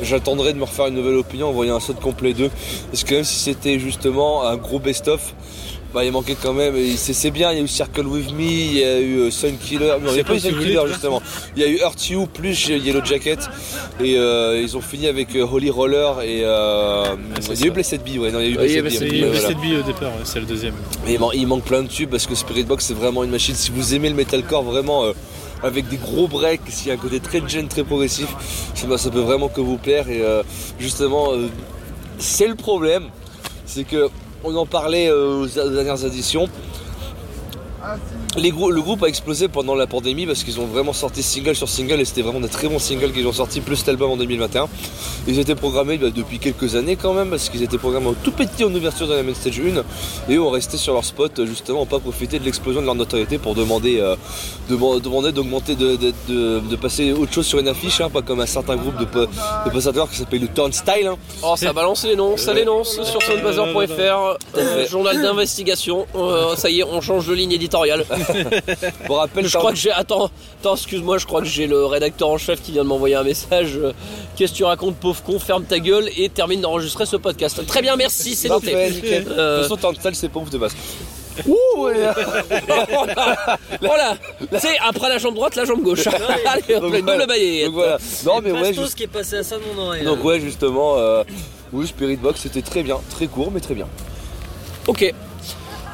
J'attendrai de me refaire une nouvelle opinion en voyant un set complet 2. Parce que même si c'était justement un gros best-of, bah, il manquait quand même. C'est bien, il y a eu Circle With Me, il y a eu euh, Sun Killer. Non, il n'y a pas eu Sun Killer justement. Il y a eu Hurt You plus Yellow Jacket. Et euh, ils ont fini avec euh, Holy Roller et. Euh, c'est il y a eu. Blessed Bee, ouais, non, il y a eu il y a Blessed Blessed Bee, C'est ouais, voilà. cette bille au départ, ouais, c'est le deuxième. Et il, man- il manque plein de tubes parce que Spirit Box c'est vraiment une machine. Si vous aimez le metalcore vraiment euh, avec des gros breaks, s'il y a un côté très gen, très progressif, ça, ça peut vraiment que vous plaire. Et justement, c'est le problème, c'est que on en parlait euh, aux, aux dernières éditions. Les grou- le groupe a explosé pendant la pandémie parce qu'ils ont vraiment sorti single sur single et c'était vraiment des très bons singles qu'ils ont sortis plus cet album en 2021. Ils étaient programmés bah, depuis quelques années quand même parce qu'ils étaient programmés en tout petit en ouverture de la main stage 1 et ont resté sur leur spot justement pas profiter de l'explosion de leur notoriété pour demander euh, de- demander d'augmenter de, de, de- de passer autre chose sur une affiche hein, pas comme un certain groupe de, de passateurs qui s'appelle le Turnstile hein. Oh, ça balance les noms, ça l'énonce sur soundbuzzer.fr, euh, journal d'investigation. Euh, ça y est, on change de ligne éditoriale. [LAUGHS] pour rappel Je crois que j'ai. Attends, attends, excuse-moi, je crois que j'ai le rédacteur en chef qui vient de m'envoyer un message. euh, Qu'est-ce que tu racontes, pauvre con? Ferme ta gueule et termine d'enregistrer ce podcast. Très bien, merci, c'est noté. nickel. Euh, De toute façon Turnstile c'est pas ouf de base Ouh, ouais. [LAUGHS] Voilà, c'est après la jambe droite, la jambe gauche. [LAUGHS] Allez, une double voilà. balayette. Donc voilà. Non mais ouais, juste- qui est passé à ça de mon oreille. donc ouais justement euh, oui Spirit Box c'était très bien, très court mais très bien. Ok.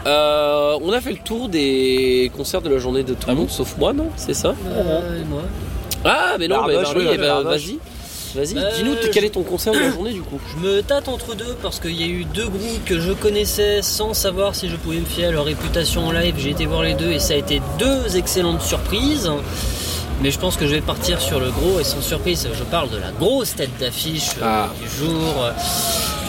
Euh, on a fait le tour des concerts de la journée de tout le monde, sauf moi, non C'est ça Euh, et moi Ah, mais non, Barney, oui, Bardoche. vas-y. Vas-y, Euh, dis-nous je- quel est ton concert de la journée du coup. Je me tâte entre deux parce qu'il y a eu deux groupes que je connaissais sans savoir si je pouvais me fier à leur réputation en live. J'ai été voir les deux et ça a été deux excellentes surprises. Mais je pense que je vais partir sur le gros et sans surprise. Je parle de la grosse tête d'affiche euh, Ah. du jour.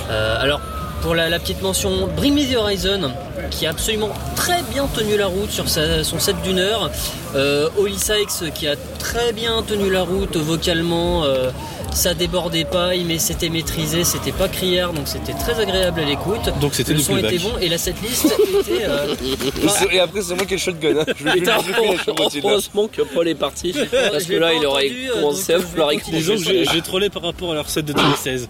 Euh, alors, pour la, petite mention, Bring the Horizon, qui a absolument très bien tenu la route sur son set d'une heure. Euh, Holly Sykes, qui a très bien tenu la route vocalement. euh, ça débordait pas, mais c'était maîtrisé, c'était pas criard, donc c'était très agréable à l'écoute. Donc c'était Le du son était bon et la setlist était. euh, [LAUGHS] Et, après c'est moi qui ai le shotgun. Hein. Je vais heureusement que Paul est parti. Parce que là, il aurait commencé à euh, je vouloir. Disons que j'ai trollé par rapport à leur set de 2016.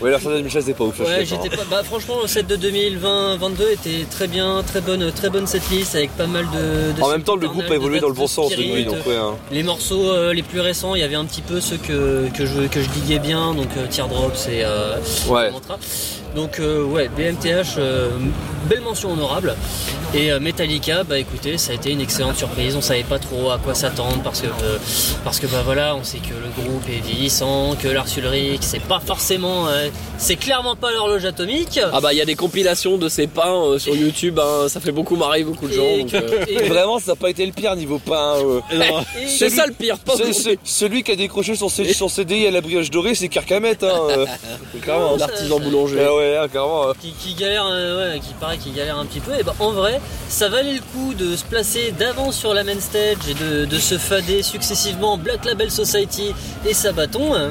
Ouais la fin de 2016 c'était pas ouf. Ouais, j'étais pas. Bah, franchement, le set de 2020-22 était très bien, très bonne, très bonne setlist avec pas mal de. de En même temps le groupe a évolué dans le Bad bon sens hein. Les morceaux euh, les plus récents, il y avait un petit peu ceux que, que, je, que je diguais bien, donc euh, Teardrops et euh, Ouais. Donc euh, ouais, BMTH, euh, belle mention honorable. Et euh, Metallica, bah écoutez, ça a été une excellente surprise. On savait pas trop à quoi s'attendre parce que euh, parce que bah voilà, on sait que le groupe est vieillissant, que Lars Ulrich, c'est pas forcément, euh, c'est clairement pas l'horloge atomique. Ah bah il y a des compilations de ces pains euh, sur YouTube, hein, ça fait beaucoup marrer beaucoup de gens. Et donc, que- euh, et- Vraiment ça n'a pas été le pire niveau pain. euh. [LAUGHS] C'est ça le pire, pas C'est- c'est- celui qui a décroché son, son CDI à la brioche dorée, c'est Carcamet. Hein, euh. [LAUGHS] Clairement. l'artisan boulanger. Ah ouais, hein, carrément. euh. qui, qui galère, euh, ouais, qui paraît qu'il galère un petit peu, et ben en vrai, ça valait le coup de se placer d'avance sur la main stage et de, de se fader successivement Black Label Society et Sabaton. hein.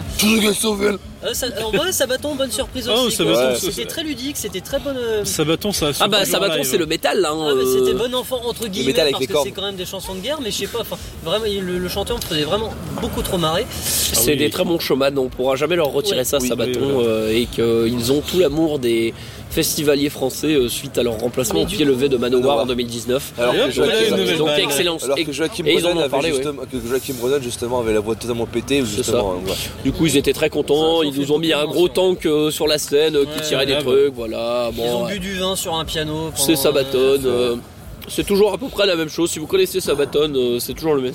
Euh, ça- en vrai, Sabaton, bonne surprise Oh, aussi. Sabaton. Ouais. C'était très ludique, c'était très bonne. euh, Sabaton, ça a Ah bah Sabaton c'est le métal là. hein, Ah, mais euh, c'était bon enfant entre guillemets métal avec parce que c'est quand même des chansons de guerre mais je sais pas enfin vraiment le, le chanteur me faisait vraiment beaucoup trop marrer C'est oui. des très bons showman, on pourra jamais leur retirer Ouais. ça, Oui, Sabaton, oui, voilà. euh, et qu'ils ont tout l'amour des festivaliers français euh, suite à leur remplacement au du pied levé de Manowar en 2019. Alors que Joachim- nouvelle Donc balle. excellence. Et- que Joachim ils ont ouais. justement, que Joachim Brennan, justement avait la voix totalement pétée justement. hein. Du coup, ils étaient très contents. Ils nous fait ont mis un gros tank euh, sur la scène euh, qui Ouais, tirait des trucs. Voilà. Ils ont bu du vin sur un piano. c'est Sabaton. c'est toujours à peu près la même chose. Si vous connaissez Sabaton, euh, c'est toujours le même,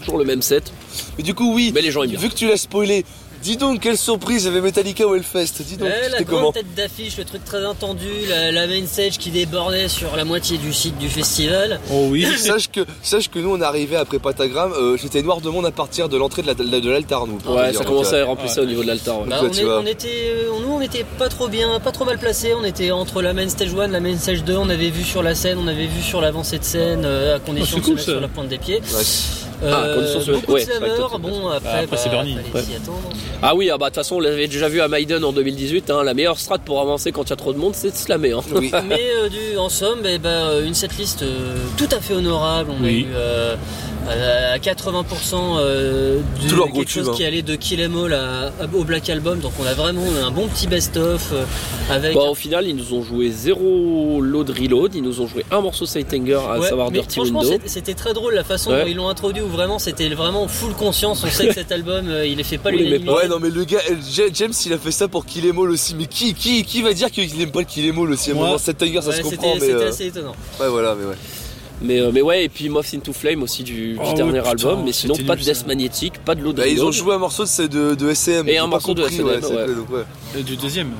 toujours le même set. Mais du coup, oui, Mais les gens aiment bien. vu que tu l'as spoilé, dis donc quelle surprise il y avait Metallica au Hellfest. Dis donc, Ouais, la c'était grande comment tête d'affiche, le truc très attendu, la, la main stage qui débordait sur la moitié du site du festival. Oh oui. [LAUGHS] sache que, sache que nous on est arrivé après Patagram, euh, j'étais noir de monde à partir de l'entrée de la- de de l'altar nous. Ouais, ça Donc, commençait euh, à remplir ça au niveau de l'altar. ouais. Bah, on, est- était, euh, nous on était pas trop bien, pas trop mal placés. On était entre la main stage 1, la main stage 2. On avait vu sur la scène, on avait vu sur l'avancée de scène, euh, à condition c'est de cool, se mettre ça. sur la pointe des pieds. Ouais. Ah, beaucoup ouais, de c'est Bon après, après, c'est bah, Bernie. fallait s'y attendre. Ah oui, ah bah de toute façon, on l'avait déjà vu à Maiden en 2018. hein, la meilleure strat pour avancer quand il y a trop de monde, c'est de slammer. Hein. Oui. [LAUGHS] Mais euh, du, en somme, eh ben, euh, une setlist euh, tout à fait honorable. On a Oui. eu euh, à 80% euh, de Tout quelque chose tube, hein. qui allait de Kill Em All à- à- au Black Album. Donc on a vraiment un bon petit best-of euh, avec. Bah, au final, ils nous ont joué zéro load reload. Ils nous ont joué un morceau Sighthanger, à Ouais, savoir mais Dirty franchement, Window. c'était- très drôle la façon Ouais. dont ils l'ont introduit, où vraiment c'était vraiment full conscience. On sait que cet album, euh, il est fait pas. Ouais, non, mais le gars, euh, Ja- James, il a fait ça pour Kill Em All aussi. Mais qui, qui, qui va dire qu'il aime pas le Kill Em All aussi À un moment, ça Ouais, se c'était comprend, mais. c'était euh, assez étonnant. Ouais, voilà, mais ouais. Mais, euh, mais ouais, et puis Moth into Flame aussi du, du Oh, dernier ouais, album. putain, Mais sinon, pas de death ça. magnétique, pas de load Bah, ils ont joué un morceau de, de, de SM. Et un morceau de compris, ouais. donc, ouais. Euh, Du deuxième.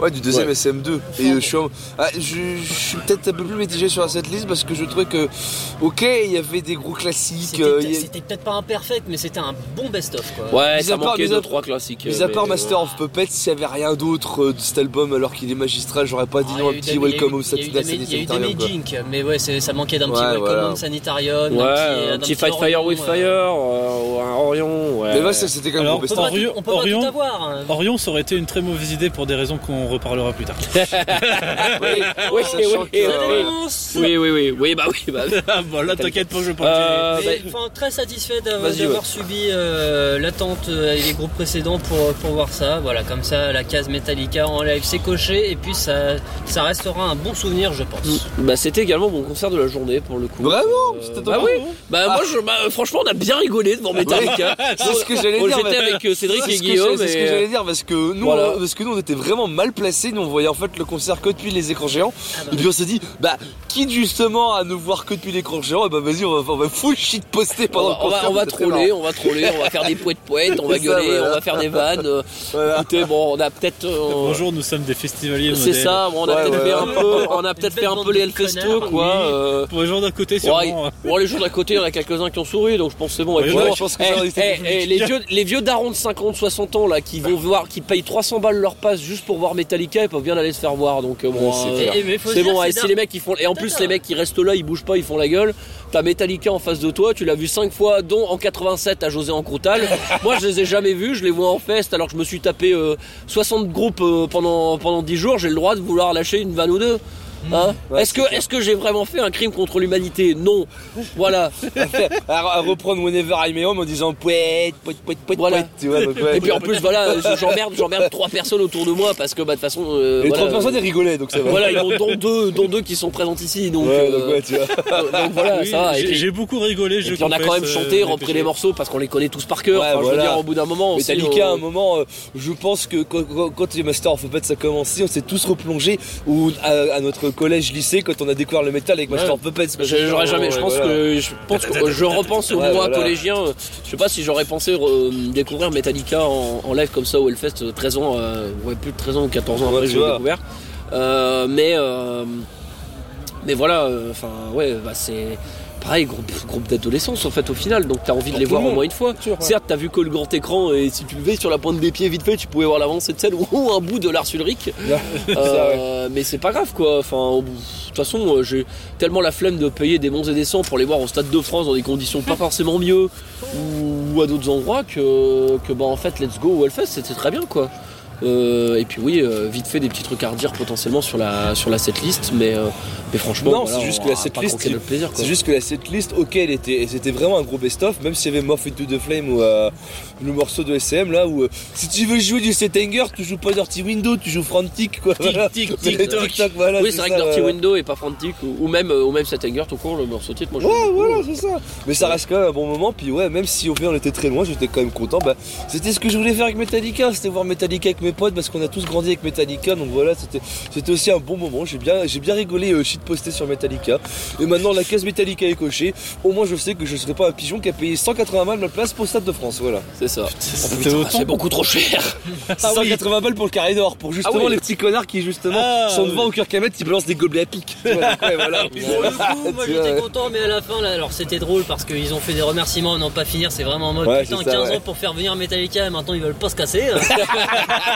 Ouais, du deuxième Ouais. SM2. Et euh, je suis, en- ah, je, je suis peut-être un peu plus mitigé sur cette liste parce que je trouvais que, ok, il y avait des gros classiques. C'était euh, a- peut-être pas un perfect, mais c'était un bon best-of. quoi. Ouais, Mis ça à manquait mis à- de trois classiques. Mis euh, à part mais, Master of Puppets, s'il y avait rien d'autre euh, de cet album alors qu'il est magistral, j'aurais pas dit Ah, non, un petit Welcome Home eu- il y a eu Sanitarium. Il y a eu quoi. Damaging, mais ouais, ça manquait d'un petit Welcome. Home Sanitarium. Un petit Fight Fire with Fire, un Orion. Mais ouais, c'était quand même Alors, mon On peut best-of. hein. Orion, ça aurait été une très mauvaise idée pour des raisons qu'on reparlera plus tard. [LAUGHS] oui, oui, oui, oui, oui. Dénonce Oui, oui, oui, oui, bah oui, bah. [LAUGHS] ah bon, là, t'inquiète pas, je vais pas Euh, bah, très satisfait d'avoir subi euh, l'attente euh, avec les groupes précédents pour, pour voir ça. Voilà, comme ça, la case Metallica en live c'est coché et puis ça, ça restera un bon souvenir, je pense. Bah, c'était également mon concert de la journée pour le coup. Vraiment C'était Bah oui. Bah moi, je, bah, franchement, on a bien rigolé devant Metallica. C'est ce que j'allais On- dire. J'étais avec Cédric C'est et ce que Guillaume. C'est ce que et, j'allais dire parce que nous, Voilà. on, parce que nous, on était vraiment mal placés. Nous, on voyait en fait le concert que depuis les écrans géants. Ah bah et puis on s'est dit, bah, quitte justement à nous voir que depuis l'écran géant, et bah vas-y, on va, on va full shit poster on pendant va, le on va, concert. on va troller, on va troller, on va faire des poètes poètes, on va [LAUGHS] ça, gueuler, voilà. on va faire des vannes. Voilà. Écoutez, bon, on a peut-être. euh, Bonjour, nous sommes des festivaliers C'est ça, bon, on a Ouais, peut-être ouais. fait un peu, on a peut-être belle fait un peu les connards, quoi. oui. euh, Pour les gens d'à côté, Ouais, sûrement. bon, les jours d'à côté, il y en a quelques-uns qui ont souri, donc je pense que c'est bon. Ouais, ouais, eh, eh, eh, les, vieux, les vieux darons de 50, 60 ans là, qui vont voir, qui payent 300 balles leur passe juste pour voir Metallica, ils peuvent bien aller se faire voir. Donc euh, bon, c'est euh, bon. c'est Et si les mecs ils font, et en plus les mecs qui restent là, ils bougent pas, ils font la gueule. T'as Metallica en face de toi, tu l'as vu 5 fois, dont en 87 à José en Croutal. [LAUGHS] Moi, je les ai jamais vus, je les vois en fest alors que je me suis tapé euh, 60 groupes euh, pendant pendant 10 jours. J'ai le droit de vouloir lâcher une vanne ou deux. Hein Ouais, est-ce que c'est clair. est-ce que j'ai vraiment fait un crime contre l'humanité Non. Voilà. [LAUGHS] à, à reprendre Whenever I'm Home en disant pouet, pouet, pouet, pouet, Voilà. pouet, tu vois, donc, ouais. Et puis en plus voilà, j'emmerde, j'emmerde trois personnes autour de moi parce que bah de toute façon. euh, les voilà, 30 personnes, ils rigolaient, donc ça va. Voilà, ils ont dont deux, dont deux qui sont présentes ici, donc, Ouais, euh, donc ouais, tu vois. [LAUGHS] donc voilà, Oui, ça. va. Et j'ai beaucoup rigolé. et je puis on a quand même chanté, euh, repris les morceaux parce qu'on les connaît tous par cœur. Ouais, Enfin, Je veux voilà. dire, au bout d'un moment, Metallica, à un moment, euh, je pense que quand, les Master of Puppets a commencé, on s'est tous replongés ou à notre collège lycée quand on a découvert le métal avec Master Ouais. Puppets. J'aurais jamais, je pense voilà. que je pense que je repense au Ouais, moi voilà. collégien. euh, Je sais pas si j'aurais pensé euh, découvrir Metallica en, en live comme ça au Hellfest euh, 13 ans, euh, ouais plus de 13 ans ou 14 ans après j'ai découvert. Euh, mais euh, mais voilà, euh, enfin ouais, bah c'est pareil groupe groupe d'adolescence en fait au final. Donc t'as envie de les voir au moins une fois. Sûr, ouais. Certes, t'as vu que le grand écran et si tu le veilles sur la pointe des pieds vite fait, tu pouvais voir l'avancée de scène [LAUGHS] ou un bout de Lars Ulrich. [LAUGHS] Euh, mais c'est pas grave quoi. Enfin, de toute façon, euh, j'ai tellement la flemme de payer des bons et des cents pour les voir au Stade de France dans des conditions pas forcément mieux ou, ou à d'autres endroits que, que bah en fait, let's go au Hellfest, c'était très bien quoi. Euh, et puis oui, euh, vite fait des petits trucs à redire potentiellement sur la sur la setlist, mais euh, mais franchement, Non, voilà, c'est juste on que la setlist, plaisir. C'est juste que la setlist, ok, elle était, et c'était vraiment un gros best-of, même s'il y avait Morph Into the Flame ou le morceau de SM là où si tu veux jouer du Settinger, tu joues pas Dirty Window, tu joues Frantic quoi. voilà. [LAUGHS] tic, tic, toc. tic-tac, voilà, oui, c'est vrai que Dirty. Window et pas Frantic ou, ou même ou même Settinger tout court le morceau titre. Moi, je Ouais, voilà, c'est ça. Mais ça reste quand même un bon moment. Puis ouais, même si au final on était très loin, j'étais quand même content. Bah, c'était ce que je voulais faire avec Metallica, c'était voir Metallica avec mes potes parce qu'on a tous grandi avec Metallica. Donc voilà, c'était, c'était aussi un bon moment. J'ai bien, j'ai bien rigolé euh, shit posté sur Metallica. Et maintenant la case Metallica est cochée. Au moins je sais que je serai pas un pigeon qui a payé 180 balles ma place pour Stade de France. Voilà. C'est ça. Ah, c'est beaucoup trop cher. C'est 180 balles pour le carré d'or, pour justement Ah oui. les petits connards qui justement Ah, sont oui. devant au cœur Kamet qui balancent des gobelets à pic. Ouais, voilà. [LAUGHS] Pour le coup, moi j'étais content, mais à la fin, là, alors c'était drôle parce qu'ils ont fait des remerciements à n'en pas finir. C'est vraiment en mode Ouais, putain, c'est ça, 15 ouais. ans pour faire venir Metallica et maintenant ils veulent pas se casser. [LAUGHS]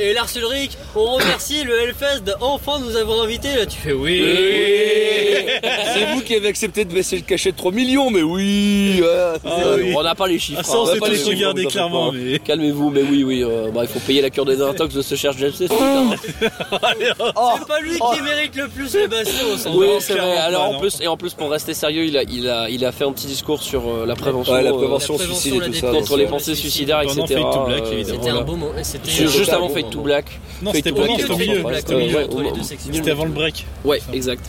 et Lars Ulrich, on remercie le Hellfest d'enfin nous avoir invités. Là, tu fais oui. C'est vous qui avez accepté de baisser le cachet de 3 millions, mais oui. c'est Ah oui. On n'a pas les chiffres. Ah, ça, on hein. s'est pas les tous chiffres, regardé vous en faites clairement, mais. Calmez-vous, mais oui, oui. euh, bah, il faut payer la cure des intox de ce cherche James. c'est putain. C'est pas lui qui mérite le plus les bastions, on s'en Oui, va. c'est vrai. Alors pas, en plus, et en plus pour rester sérieux, il a, il a, il a fait un petit discours sur euh, la prévention, Ouais, la euh, prévention, la prévention, suicide et la tout ça. contre les pensées suicidaires, etc. Euh. C'était un beau mot. C'était Juste, avant Bon to. Black. Non, c'était pendant, Black, c'était au milieu. C'était avant le break. Ouais, exact.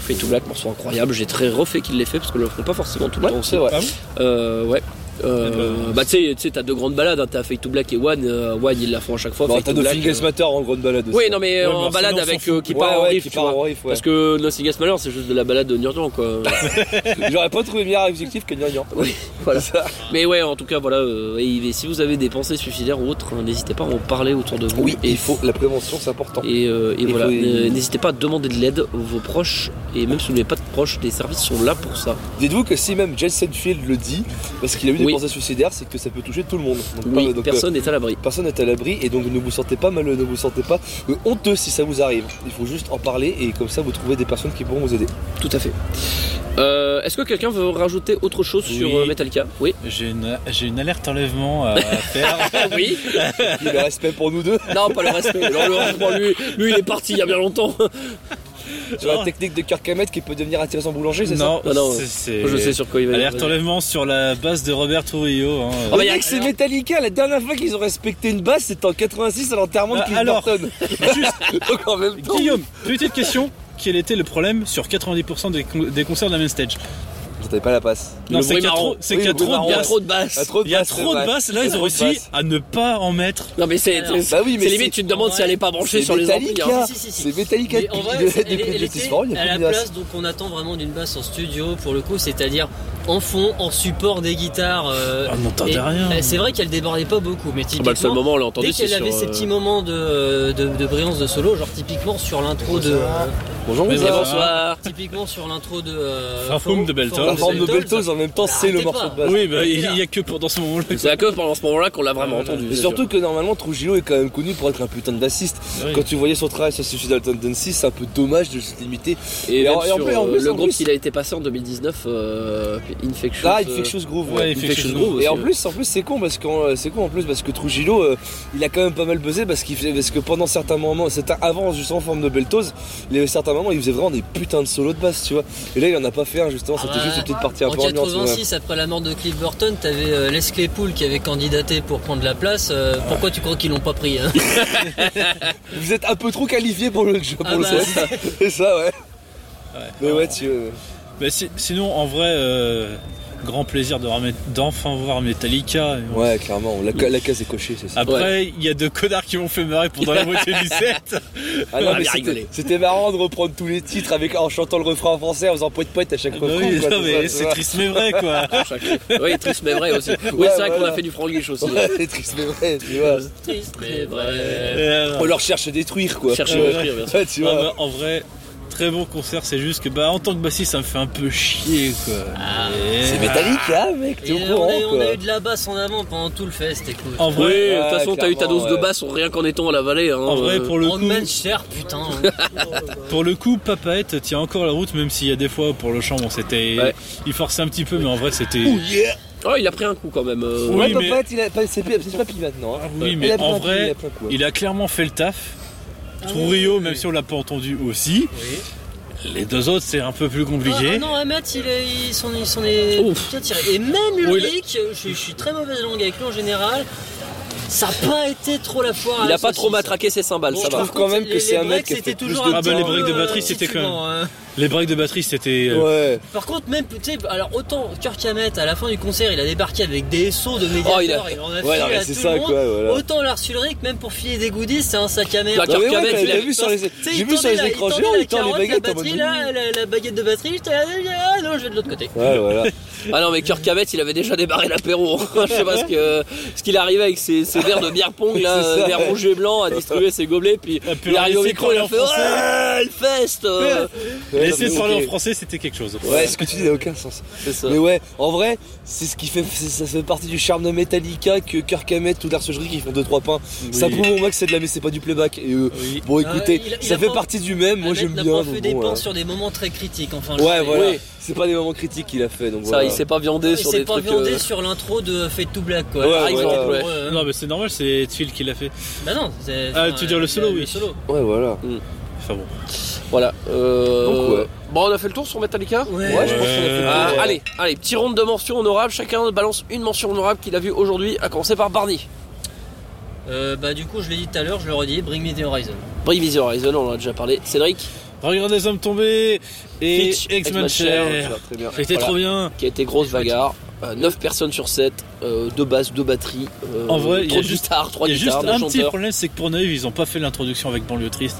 Fade to Black, morceau incroyable. J'ai très refait qu'il l'ait fait parce que le font pas forcément tout le Ouais, temps. c'est vrai. Bon ouais. Euh, bah tu sais, tu sais, t'as deux grandes balades, hein. t'as Fade to Black et One. euh, One ils la font à chaque fois. Bon, Fade t'as Nothing Else euh, Matter en grande balade aussi. Oui, non mais Ouais, en mais balade sinon, avec euh, qui Ouais, part en ouais, riff, qui tu part vois. en riff, ouais. Parce que Nothing Else Malheur, c'est juste de la balade de Nurdian quoi. [LAUGHS] J'aurais pas trouvé meilleur objectif que Nyan oui, [LAUGHS] voilà. Ça. Mais ouais, en tout cas, voilà. euh, et, et si vous avez des pensées suicidaires ou autres, hein, n'hésitez pas à en parler autour de vous. Oui, et il faut. La prévention, c'est important. Et, euh, et Il voilà, faut- n'hésitez pas à demander de l'aide. Vos proches, et même si vous n'avez pas de proches, des services sont là pour ça. Dites-vous que si même Jason Field le dit, parce qu'il a eu des Oui. pensées suicidaires, c'est que ça peut toucher tout le monde. Donc, Oui, pas- donc, personne n'est à l'abri. personne n'est à l'abri et donc ne vous sentez pas mal, ne vous sentez pas euh, honteux si ça vous arrive. Il faut juste en parler et comme ça vous trouvez des personnes qui pourront vous aider. Tout à fait. Euh, Est-ce que quelqu'un veut rajouter autre chose Oui. sur euh, Metallica? Oui. J'ai une, alerte enlèvement à faire. [LAUGHS] oui. Et le respect pour nous deux. Non, pas le respect. Non, le respect, lui, lui, il est parti il y a bien longtemps. Sur la technique de Kirk Hammett qui peut devenir intéressant boulanger, c'est non, Ah non, c'est-. Je sais sur quoi il va Alerte enlèvement sur la base de Robert Trujillo. Hein. Ah bah, y a- Mec, c'est Metallica, la dernière fois qu'ils ont respecté une basse, c'était en 86 à l'enterrement de Cliff alors. Burton. [LAUGHS] [LAUGHS] donc en même temps. Guillaume, petite question. Quel était le problème sur 90% des, con- des concerts de la main stage? T'avais pas la passe. Non, c'est qu'il y a trop, c'est Oui, qu'il y a trop de Il y a basses. trop de basses. Ah, trop de Il y a trop de basses. Là, ils ont réussi à ne pas en mettre. Non mais c'est Bah oui, mais limite tu te demandes si elle est pas branchée sur les amplis. hein. C'est Metallica Mais en vrai, depuis à la place, donc on attend vraiment d'une basse en studio pour le coup, c'est-à-dire en fond, en support des guitares. euh, Ah, on n'entendait rien. euh, C'est vrai qu'elle débordait pas beaucoup, mais Ah typiquement, bah, le seul moment où on l'a entendu dès qu'elle avait ces euh, petits moments de, de, de brillance de solo, genre typiquement sur l'intro de, euh, Bonjour, bonsoir. typiquement sur l'intro de euh, de Beltos. Forme de Beltos. En même temps, c'est le morceau de basse. Oui, bah, il y a que pendant ce moment-là. C'est cause pendant ce moment-là qu'on l'a vraiment entendu. Et surtout que normalement Trujillo est quand même connu pour être un putain de bassiste. Oui. Quand tu voyais son travail sur Suicidal Tendency, c'est un peu dommage de se limiter. Et, le groupe plus- il a été passé en 2019, euh, Infectious. Ah, euh, Infectious Groove, Ouais. Infectious Groove. Et en plus, en plus, c'est con parce que euh, c'est con en plus parce que Trujillo, il a quand même pas mal buzzé parce qu'il faisait- parce que pendant certains moments, c'était avant juste en forme de Beltos, il y avait certains moments, il faisait vraiment des putains de solos de basse, tu vois. Et là, il en a pas fait un justement, Ah c'était bah, juste En peu ambiante. ouais. 86, après la mort de Cliff Burton, t'avais euh, Les Claypool qui avait candidaté pour prendre la place. Euh, Pourquoi tu crois qu'ils l'ont pas pris hein [LAUGHS] Vous êtes un peu trop qualifié pour le jeu, pour Ah le bah. [LAUGHS] C'est ça, ouais. Mais ouais, tu. Bah, si- sinon, en vrai, euh, grand plaisir de remettre- d'enfin voir Metallica. Ouais, clairement, la, la case est cochée, c'est ça. Après, il y a deux connards qui m'ont fait marrer pendant la moitié du set. [LAUGHS] Ah non, on a mais c'était- rigolé. c'était marrant de reprendre tous les titres avec, en chantant le refrain en français, en faisant poète poète à chaque Bah refrain. oui, quoi, non, mais c'est triste mais vrai quoi. [LAUGHS] Oui, triste mais vrai aussi. Oui, Ouais, c'est vrai qu'on a fait du franglish aussi. Ouais, c'est triste, mais vrai, tu vois. Triste, mais vrai. On leur cherche à détruire, quoi. Chercher Ouais. à écrire, bien sûr. Ouais, tu ah, vois. bah, en vrai, très bon concert. C'est juste que bah en tant que bassiste, ça me fait un peu chier quoi. Et- C'est Metallica, mec, t'es Et au on, courant, a, on quoi. a eu de la basse en avant pendant tout le fest, écoute. En vrai, de toute façon, t'as eu ta dose de basse rien qu'en étant à la vallée. Hein, en vrai, euh, pour le On coup, cher, putain. [LAUGHS] pour le coup, Papahette tient encore la route, même s'il y a des fois pour le chant, bon, c'était, Ouais. il forçait un petit peu, mais en vrai, c'était, Oh yeah Oh, il a pris un coup quand même. euh, Oui, ouais, mais- Papette, il a pas- c'est papy maintenant. hein. Ah oui, mais en coup, il vrai, a pris un coup, ouais. il a clairement fait le taf. Ah Trujillo, oui, même oui. si on l'a pas entendu aussi. Oui. Les deux autres, c'est un peu plus Ah, compliqué. ah non, Ahmed, il, est, il s'en il s'en est Ouf. bien tiré. Et même Oh, il a- Ulrich, je, je suis très mauvaise langue avec lui en général, ça n'a pas été trop la foire. Il la a pas trop matraqué ses cymbales, Bon, ça je va. trouve quand même que c'est un mec qui plus toujours de Ah bah, les breaks de euh, batterie, c'était quand hein. Les breaks de batterie, c'était. euh, Ouais. Par contre, même, tu sais, alors autant Kirk Hammett, à la fin du concert, il a débarqué avec des sauts de médiateurs, Oh, il a- il en a Ouais, filé à c'est tout ça, le monde. quoi, voilà. Autant Lars Ulrich, même pour filer des goodies, c'est un sac à merde. Kirk ouais, Hammett, il a- vu sur les, j'ai vu sur les écrans il géants, il tend les baguettes la en mode. batterie, là, la, la baguette de batterie, j'étais là, ah non, je vais de l'autre côté. Ouais, voilà. [LAUGHS] Ah non, mais Kirk Hammett, il avait déjà débarré l'apéro. [LAUGHS] Je sais pas ce que- ce qu'il arrivait avec ses, ses verres de bière pong, là, verre rouge et blanc, à [LAUGHS] distribuer ses gobelets, puis Ah, il arrive au micro, il a fait. Ouais, le fest non, mais parler en français, c'était quelque chose. Ouais, ce que tu dis n'a aucun sens. C'est ça. Mais ouais, en vrai, c'est ce qui fait, ça fait partie du charme de Metallica que Kirk Hammett ou Lars Ulrich qui font 2-3 pains. Ça prouve au moins que c'est de la, mais c'est pas du playback. Et euh, Oui. bon, écoutez, Ah, il a- il ça a fait pas- partie du même. Moi, j'aime bien. pas donc fait des bon, ouais. sur des moments très critiques, enfin. je Ouais, sais. voilà. Oui. C'est pas des moments critiques qu'il a fait. Donc Ça, voilà. il s'est pas viandé Il sur s'est des pas trucs. viandé euh, sur l'intro de Fade to Black, quoi. Non, mais c'est normal, c'est Phil qui l'a fait. Bah non, c'est. Ah, tu veux dire le solo, oui. Ouais, voilà. Enfin bon. Voilà. euh, Donc, ouais. Bon, on a fait le tour sur Metallica Ouais. Ouais, je pense qu'on a fait le Ah, tour, ouais. Allez, allez, petit round de mentions honorables. Chacun balance une mention honorable qu'il a vue aujourd'hui, à commencer par Barney. Euh, bah du coup, je l'ai dit tout à l'heure, je le redis, Bring Me the Horizon. Bring Me the Horizon, on en a déjà parlé. Cédric, Regardez les hommes tombés et Fitch, X-Men bien. C'était Voilà. trop bien. qui a été grosse bagarre. 9 personnes sur 7, 2 basses, 2 batteries. euh, En vrai, il y a trop de juste- guitares, 3 Il y a juste guitares, 2 un petit problème, c'est que pour Naïve, ils ont pas fait l'introduction avec Banlieue Triste.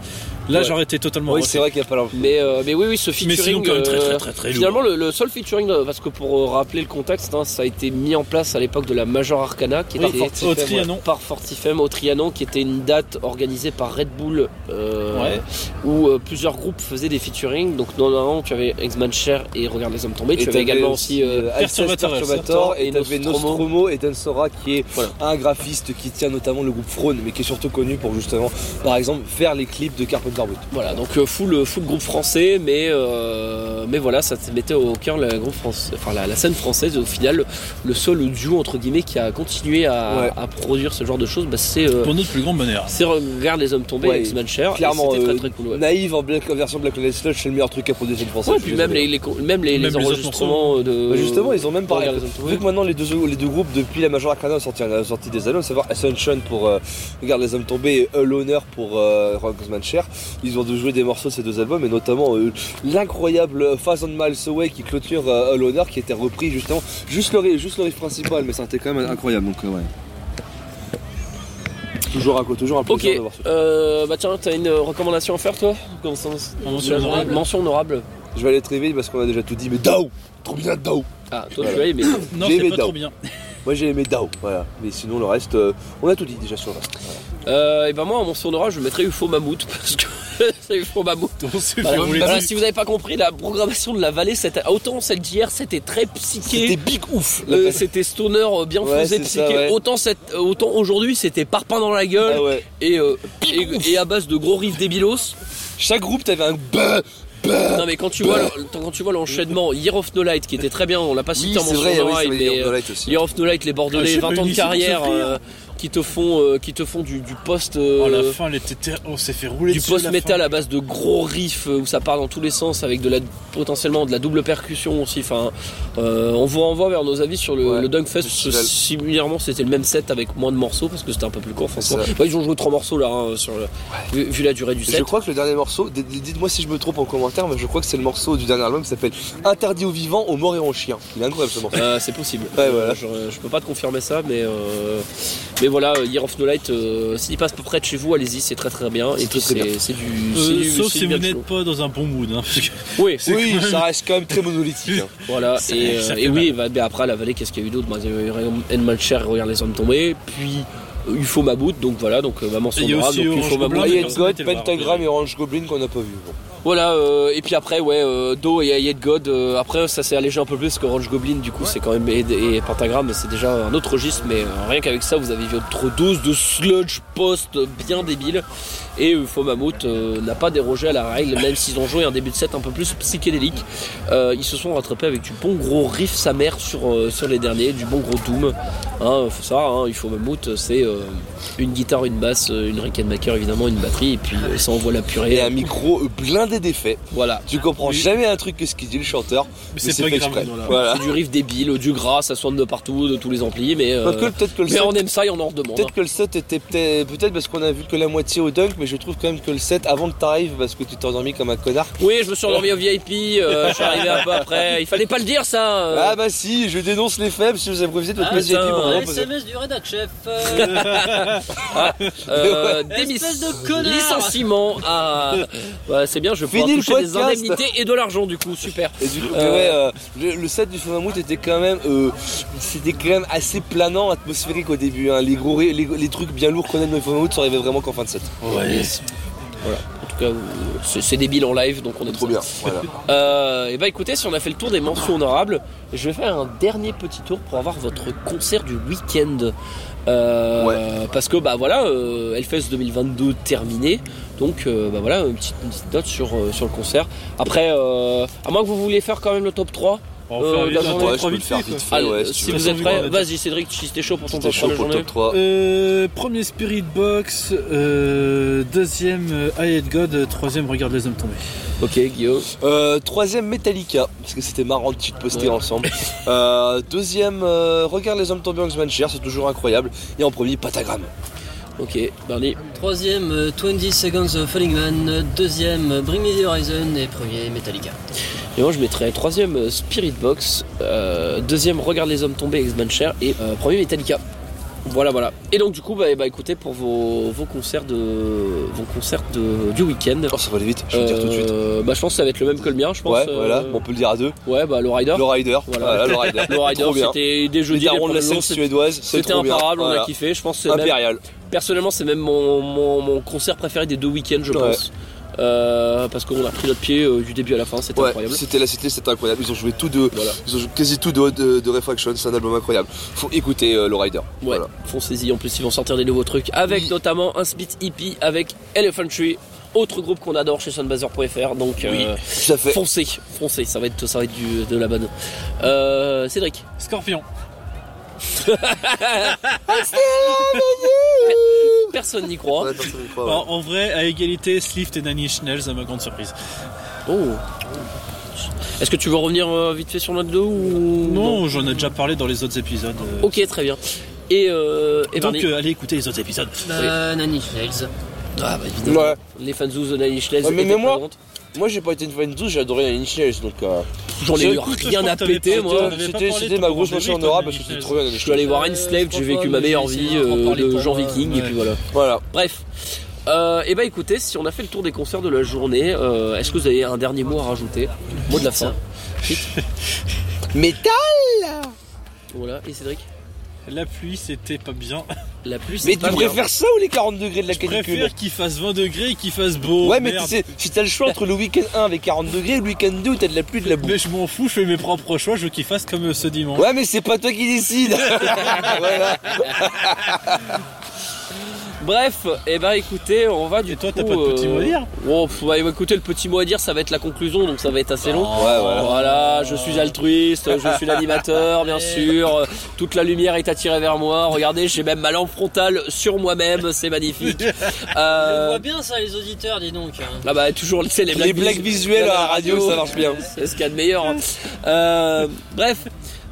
Là, Ouais. j'aurais été totalement Oui, c'est vrai qu'il n'y a pas l'enfant. Mais, euh, mais oui, oui, ce Mais featuring. sinon, quand même très, très, euh, très, très Finalement, lourd. le, le seul featuring, euh, parce que pour rappeler le contexte, hein, ça a été mis en place à l'époque de la Major Arcana, qui Oui, était Fortifem, au ouais. Trianon. par Fortifem au Trianon, qui était une date organisée par Red Bull, euh, Ouais. où euh, plusieurs groupes faisaient des featuring. Donc, normalement, tu avais X-Man Cher et Regarde les hommes tombés. Et tu avais également aussi. euh, Perturbator, Perturbator et et t'avais Nostromo. Nostromo et Densora qui est Voilà. un graphiste qui tient notamment le groupe Frone mais qui est surtout connu pour justement par exemple faire les clips de Carpenter Voilà, donc euh, full, full groupe français, mais, euh, mais voilà, ça te mettait au cœur la, groupe France, enfin, la, la scène française. Au final, le seul duo entre guillemets qui a continué à, Ouais. à produire ce genre de choses, bah, c'est euh, Pour notre plus grand bonheur. c'est Regarde les hommes tombés, Ouais, X-Man Cher. et Clairement, très euh, très cool. Ouais. Naïve en, black- en version Black Lives Slush c'est le meilleur truc à produire une française. Ouais, puis même les, les- même les, Même les enregistrements de. Bah, justement, ils ont même parlé. Regarde les hommes tombés. Vu que maintenant les deux, les deux groupes depuis la Major Arcana ont sorti, ont sorti des albums, à savoir Ascension pour euh, Regarde les hommes tombés et All Honor pour euh, Rockman Cher, ils ont dû jouer des morceaux de ces deux albums et notamment euh, l'incroyable Thousand Miles Away qui clôture euh, All Honor qui était repris justement juste le, riff- juste le riff principal mais ça c'était quand même incroyable donc euh, ouais. Toujours un, toujours un Ok, plaisir de voir euh, bah tiens, t'as une recommandation à faire toi? Comment ça- Mention honorable. Mention honorable. Je vais aller très vite parce qu'on a déjà tout dit mais Dao Trop bien Dao Ah, toi Voilà. tu as aimé. Non, J'ai c'est aimé pas Dao. trop bien. Moi j'ai aimé Dao, voilà. Mais sinon le reste, euh, on a tout dit déjà sur le reste. Voilà. Euh, et ben moi, en mention honorable, je mettrais UFO Mammouth [LAUGHS] parce que [LAUGHS] c'est UFO Mammouth. [LAUGHS] Voilà, si vous n'avez pas compris, la programmation de la vallée, c'était autant celle d'hier, c'était très psyché. C'était big ouf Euh, c'était stoner euh, bien Ouais, faisé, ça, psyché. ouais. Autant, cette, autant aujourd'hui, c'était parpaing dans la gueule Ah ouais. et, euh, et, et à base de gros riffs débilos. Chaque groupe t'avais un bah. Non mais quand tu vois, le- quand tu vois l'enchaînement Year of No Light qui était très bien, on l'a pas Oui, cité en mention Year of No Light aussi. Year of No Light, les Ah, Bordelais, je sais 20 pas, ans de carrière, euh, qui te font, euh, qui te font du, du post. euh, Oh, la fin, elle était ter- on s'est fait rouler du à post métal à base de gros riffs euh, où ça part dans tous les sens avec de la potentiellement de la double percussion aussi. Enfin, euh, on vous renvoie vers nos avis sur le, Ouais, le Dunkfest. festival. parce que Similairement, c'était le même set avec moins de morceaux parce que c'était un peu plus court. Franchement, ils ont joué trois morceaux là hein, sur le, vu, vu la durée du Je set. crois que le dernier morceau, dites-moi si je me trompe en commentaire, mais je crois que c'est le morceau du dernier album qui s'appelle Interdit aux vivants, aux morts et aux chiens. Il est incroyable ce morceau. Euh, c'est possible. Ouais, voilà. je, je peux pas te confirmer ça, mais euh, mais voilà, Year of No Light, euh, s'il passe peu près de chez vous, allez-y, c'est très très bien. Et C'est puis du, Euh, du- sauf si vous n'êtes pas dans un bon mood. Hein, parce que- [LAUGHS] Oui, Oui, ça reste quand même très monolithique. hein. [LAUGHS] Voilà, Ça- et, ça euh, et oui, bah, bah, après à la vallée, qu'est-ce qu'il y a eu d'autre? Bah, Il y a eu Enman Cher, Regarde les hommes tombés, puis euh, UFO Mabout, donc voilà, donc euh, ma mention Et il y a aussi donc UFO Mabout. Pentagram et Orange Goblin qu'on n'a pas vu. Bon. Voilà, euh, et puis après, ouais, euh, Do et Ayed God. euh, après, ça s'est allégé un peu plus que Range Goblin, du coup, c'est quand même. Et, et Pentagram, c'est déjà un autre registre, mais euh, rien qu'avec ça, vous avez votre dose de sludge post bien débile. Et UFO Mammoth euh, n'a pas dérogé à la règle, même s'ils ont joué un début de set un peu plus psychédélique. Euh, ils se sont rattrapés avec du bon gros riff sa mère sur, euh, sur les derniers, du bon gros Doom. Hein, faut savoir, hein, UFO Mammoth, c'est euh, une guitare, une basse, euh, une Rickenbacker évidemment, une batterie, et puis euh, ça envoie la purée. Et un micro euh, blindé d'effets. Voilà. Tu comprends Oui. jamais un truc que ce qu'il dit le chanteur. Mais c'est c'est pas grave. exprès. voilà. C'est du riff débile, du gras, ça sonne de partout, de tous les amplis, mais, euh, Peut-être que, le mais set, on aime ça et on en redemande. peut-être que le set était peut-être peut-être parce qu'on a vu que la moitié au dunk, mais je trouve quand même que le set avant que t'arrives parce que tu t'es endormi comme un connard. Oui, je me suis endormi au VIP, euh, je suis arrivé un peu après. Il fallait pas le dire ça. euh. Ah bah si, je dénonce les faibles si vous avez profité de votre Ah, place VIP putain, pour ouais, rien Un poser. SMS du rédac chef. euh, Euh, Espèce démission- de connard. licenciement. Ah, ouais, c'est bien, je vais pouvoir Fini le toucher des podcast. indemnités et de l'argent du coup, super. Et du coup, Euh, ouais, euh, le, le set du feu mammouth était quand même, euh, c'était quand même assez planant, atmosphérique au début. hein. Les gros, ré- les, les trucs bien lourds qu'on aime dans le feu mammouth, ça arrivait vraiment qu'en fin de set. Ouais. Voilà. En tout cas, c'est débile en live, donc on est Trop bien. Voilà. [LAUGHS] Euh, et bah écoutez, si on a fait le tour des mentions honorables, je vais faire un dernier petit tour pour avoir votre concert du week-end. Euh, Parce que bah voilà, euh, Hellfest 2022 terminé, donc euh, bah voilà, une petite, une petite note sur, sur le concert. Après, à moins que vous vouliez faire quand même le top 3. On va Euh, faire la vite, Ouais, je trois peux le vite faire fait, vite quoi. fait, Allez, ouais, si vous êtes prêts, vas-y Cédric, si t'es chaud pour ton top 3 chaud de la pour le journée. top 3. Euh, premier Spirit Box, euh, deuxième euh, I Hate God, euh, troisième Regarde les hommes tomber. Ok, Guillaume. Euh, troisième Metallica, parce que c'était marrant de cheat poster Ouais. ensemble. Euh, deuxième, euh, Regarde les hommes tombés en Xmancher, c'est toujours incroyable. Et en premier, Patagram. Ok, Bernie. Troisième, euh, 20 Seconds of Falling Man. Deuxième, euh, Bring Me the Horizon. Et premier, Metallica. Et moi je mettrais troisième euh, Spirit Box, euh, deuxième Regarde les hommes tomber X-Man Cher et euh, premier Metallica. Voilà voilà. Et donc du coup bah, bah, écoutez pour vos, vos concerts de vos concerts de, du week-end. Oh, ça va aller vite, je vais le dire tout de suite. euh, bah je pense que ça va être le même que le mien je pense. Ouais, euh, voilà, on peut le dire à deux. Ouais bah le Rider. Le Rider, Voilà. le Rider. [LAUGHS] Le Rider c'était des Les jeudis. darons de la les scène suédoise, C'était imparable, on a kiffé. Je pense Impérial. personnellement c'est même mon, mon, mon concert préféré des deux week-ends je Ouais. pense. Euh, parce qu'on a pris notre pied euh, du début à la fin, c'était Ouais, incroyable. c'était là, c'était c'était incroyable. Ils ont joué tout de, Voilà. ils ont joué quasi tout de, de, de Refraction. C'est un album incroyable. Faut écouter euh, le Rider. Ouais, Voilà. foncez-y. En plus, ils vont sortir des nouveaux trucs avec Oui. notamment un split hippie avec Elephant Tree, autre groupe qu'on adore chez Sunbazer.fr. Donc, euh, Tout à fait. foncez, foncez. Ça va être, ça va être du, de la bonne. Euh, Cédric, Scorpion. [LAUGHS] personne n'y croit. Ouais, personne n'y croit, ouais. Alors, en vrai, à égalité, Slift et Nanny Schnells, à ma grande surprise. Oh. Est-ce que tu veux revenir euh, vite fait sur notre dos ou Non, j'en ai déjà parlé dans les autres épisodes. euh. Ok, très bien. Et, euh, et Donc, Barney euh, allez écouter les autres épisodes. Euh, Nanny Schnells. Ah, bah évidemment. Ouais. Les fans de Schlez Ouais, mais même moi, présentes. Moi, j'ai pas été une fan douce, j'ai adoré la Initials, donc. euh, J'en ai eu rien à péter, moi. C'était ma grosse t'en honorable avais parce que c'était trop bien. Je suis allé voir Enslaved, j'ai vécu ma meilleure vie de Jean Viking, et puis voilà. Voilà. Bref. Euh, et bah écoutez, si on a fait le tour des concerts de la journée, euh, est-ce que vous avez un dernier mot à rajouter? Mot de la fin. Métal Voilà, et Cédric? La pluie, c'était pas bien. La pluie, c'est Mais tu bien. préfères ça ou les 40 degrés de la Je canicule préfère qu'il fasse 20 degrés et qu'il fasse beau. Ouais, mais merde. tu sais, si t'as le choix entre le week-end 1 avec 40 degrés et le week-end 2 où t'as de la pluie et de la boue. Mais je m'en fous, je fais mes propres choix, je veux qu'il fasse comme euh, ce dimanche. Ouais, mais c'est pas toi qui décide. [LAUGHS] voilà. [LAUGHS] Bref, et bah écoutez, on va du Et toi, coup, t'as pas de petit mot à dire Oh, pff, bah, écoutez, le petit mot à dire, ça va être la conclusion, donc ça va être assez long. Ouais, voilà. Voilà, je suis altruiste, je suis l'animateur, bien [LAUGHS] sûr. Toute la lumière est attirée vers moi. Regardez, j'ai même ma lampe frontale sur moi-même, c'est magnifique. On [LAUGHS] Euh, voit bien ça, les auditeurs, dis donc. hein. ah bah toujours les, Les blagues visuelles à la radio, ça marche bien. C'est ce qu'il y a de meilleur. hein. Euh, bref.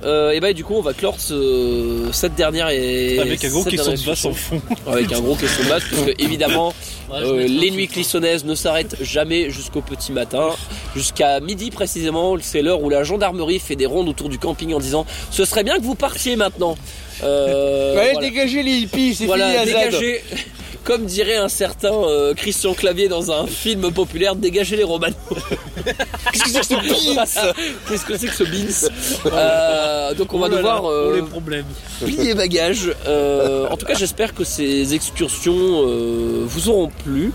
Euh, et bah du coup on va clore ce- cette dernière et Avec un gros question de basse en fond. avec un gros question de basse parce que [LAUGHS] évidemment Ouais, euh, les nuits clissonnaises ne s'arrêtent jamais jusqu'au petit matin jusqu'à midi précisément c'est l'heure où la gendarmerie fait des rondes autour du camping en disant ce serait bien que vous partiez maintenant euh, Allez, voilà. dégagez les hippies, c'est Voilà, fini la dégagez. Comme dirait un certain euh, Christian Clavier dans un film populaire, dégagez les Romano. [LAUGHS] Qu'est-ce que c'est que ce beans [LAUGHS] Qu'est-ce que c'est que ce Euh, Donc on va devoir euh, les problèmes. plier bagages. Euh, en tout cas, j'espère que ces excursions euh, vous auront plu.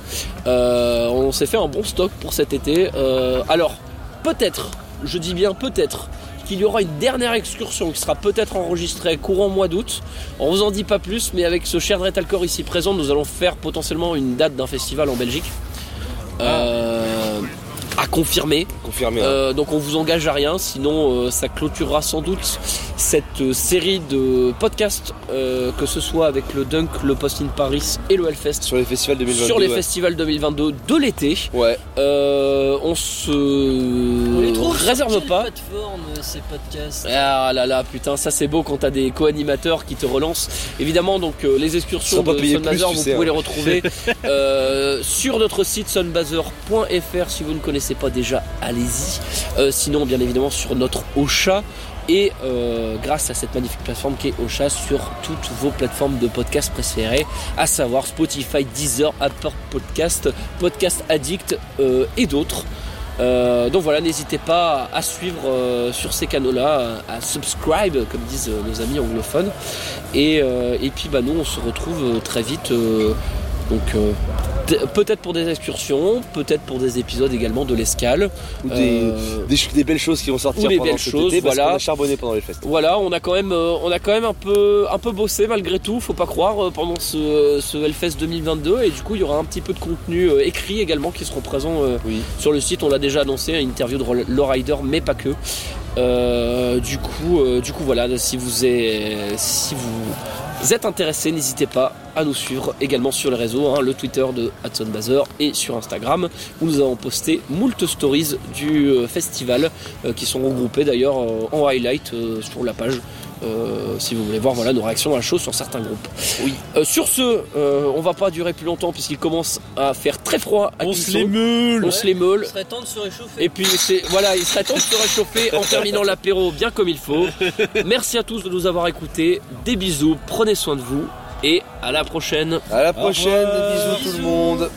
Euh, on s'est fait un bon stock pour cet été. Euh, alors, peut-être, je dis bien peut-être, qu'il y aura une dernière excursion qui sera peut-être enregistrée courant mois d'août. On vous en dit pas plus, mais avec ce cher Dretalcor ici présent, nous allons faire potentiellement une date d'un festival en Belgique. Euh, à confirmer. Confirmé. hein. Euh, donc on vous engage à rien, sinon euh, ça clôturera sans doute cette euh, série de podcasts, euh, que ce soit avec le Dunk, le Post in Paris et le Hellfest, Sur les festivals 2022. sur les ouais. festivals 2022 de l'été. Ouais. Euh, on se On les trouve réserve sur pas. plateforme ces podcasts? Ah là là, putain, ça c'est beau quand t'as des co-animateurs qui te relancent. Évidemment, donc euh, les excursions de Sunbazer, vous sais, pouvez hein. les retrouver [LAUGHS] euh, sur notre site sunbazer.fr. Si vous ne connaissez pas déjà, allez-y. Euh, sinon, bien évidemment, sur notre Ocha. Et euh, grâce à cette magnifique plateforme qui est Ocha sur toutes vos plateformes de podcast préférées, à savoir Spotify, Deezer, Apple Podcast, Podcast Addict euh, et d'autres. Donc voilà, n'hésitez pas à suivre sur ces canaux-là, à, subscribe, comme disent nos amis anglophones. Et, et puis bah, nous, on se retrouve très vite. donc peut-être pour des excursions, peut-être pour des épisodes également de l'escale. Ou des, Euh, des, ch- des belles choses qui vont sortir ou des pendant belles cet choses, été parce voilà. qu'on a charbonné pendant les fêtes. Voilà, on a quand même, euh, on a quand même un peu, un peu bossé malgré tout, faut pas croire, euh, pendant ce, ce Hellfest 2022. Et du coup, il y aura un petit peu de contenu écrit également qui seront présents Oui. sur le site. On l'a déjà annoncé, une interview de Lowrider, mais pas que. Euh, du coup, euh, du coup, voilà, si vous êtes, si vous êtes intéressé, n'hésitez pas à nous suivre également sur les réseaux, hein, le Twitter de Hudson Bazer et sur Instagram, où nous avons posté moult stories du euh, festival euh, qui sont regroupées d'ailleurs euh, en highlight sur la page. Euh, si vous voulez voir voilà, nos réactions à la chose sur certains groupes. Oui. Euh, sur ce, euh, on va pas durer plus longtemps puisqu'il commence à faire très froid à On se les meule. On se les meule. Il serait temps de se réchauffer. Et puis c'est voilà, il serait temps de se réchauffer en terminant l'apéro bien comme il faut. Merci à tous de nous avoir écoutés. Des bisous, prenez soin de vous et à la prochaine. À la prochaine, revoir. bisous tout le monde.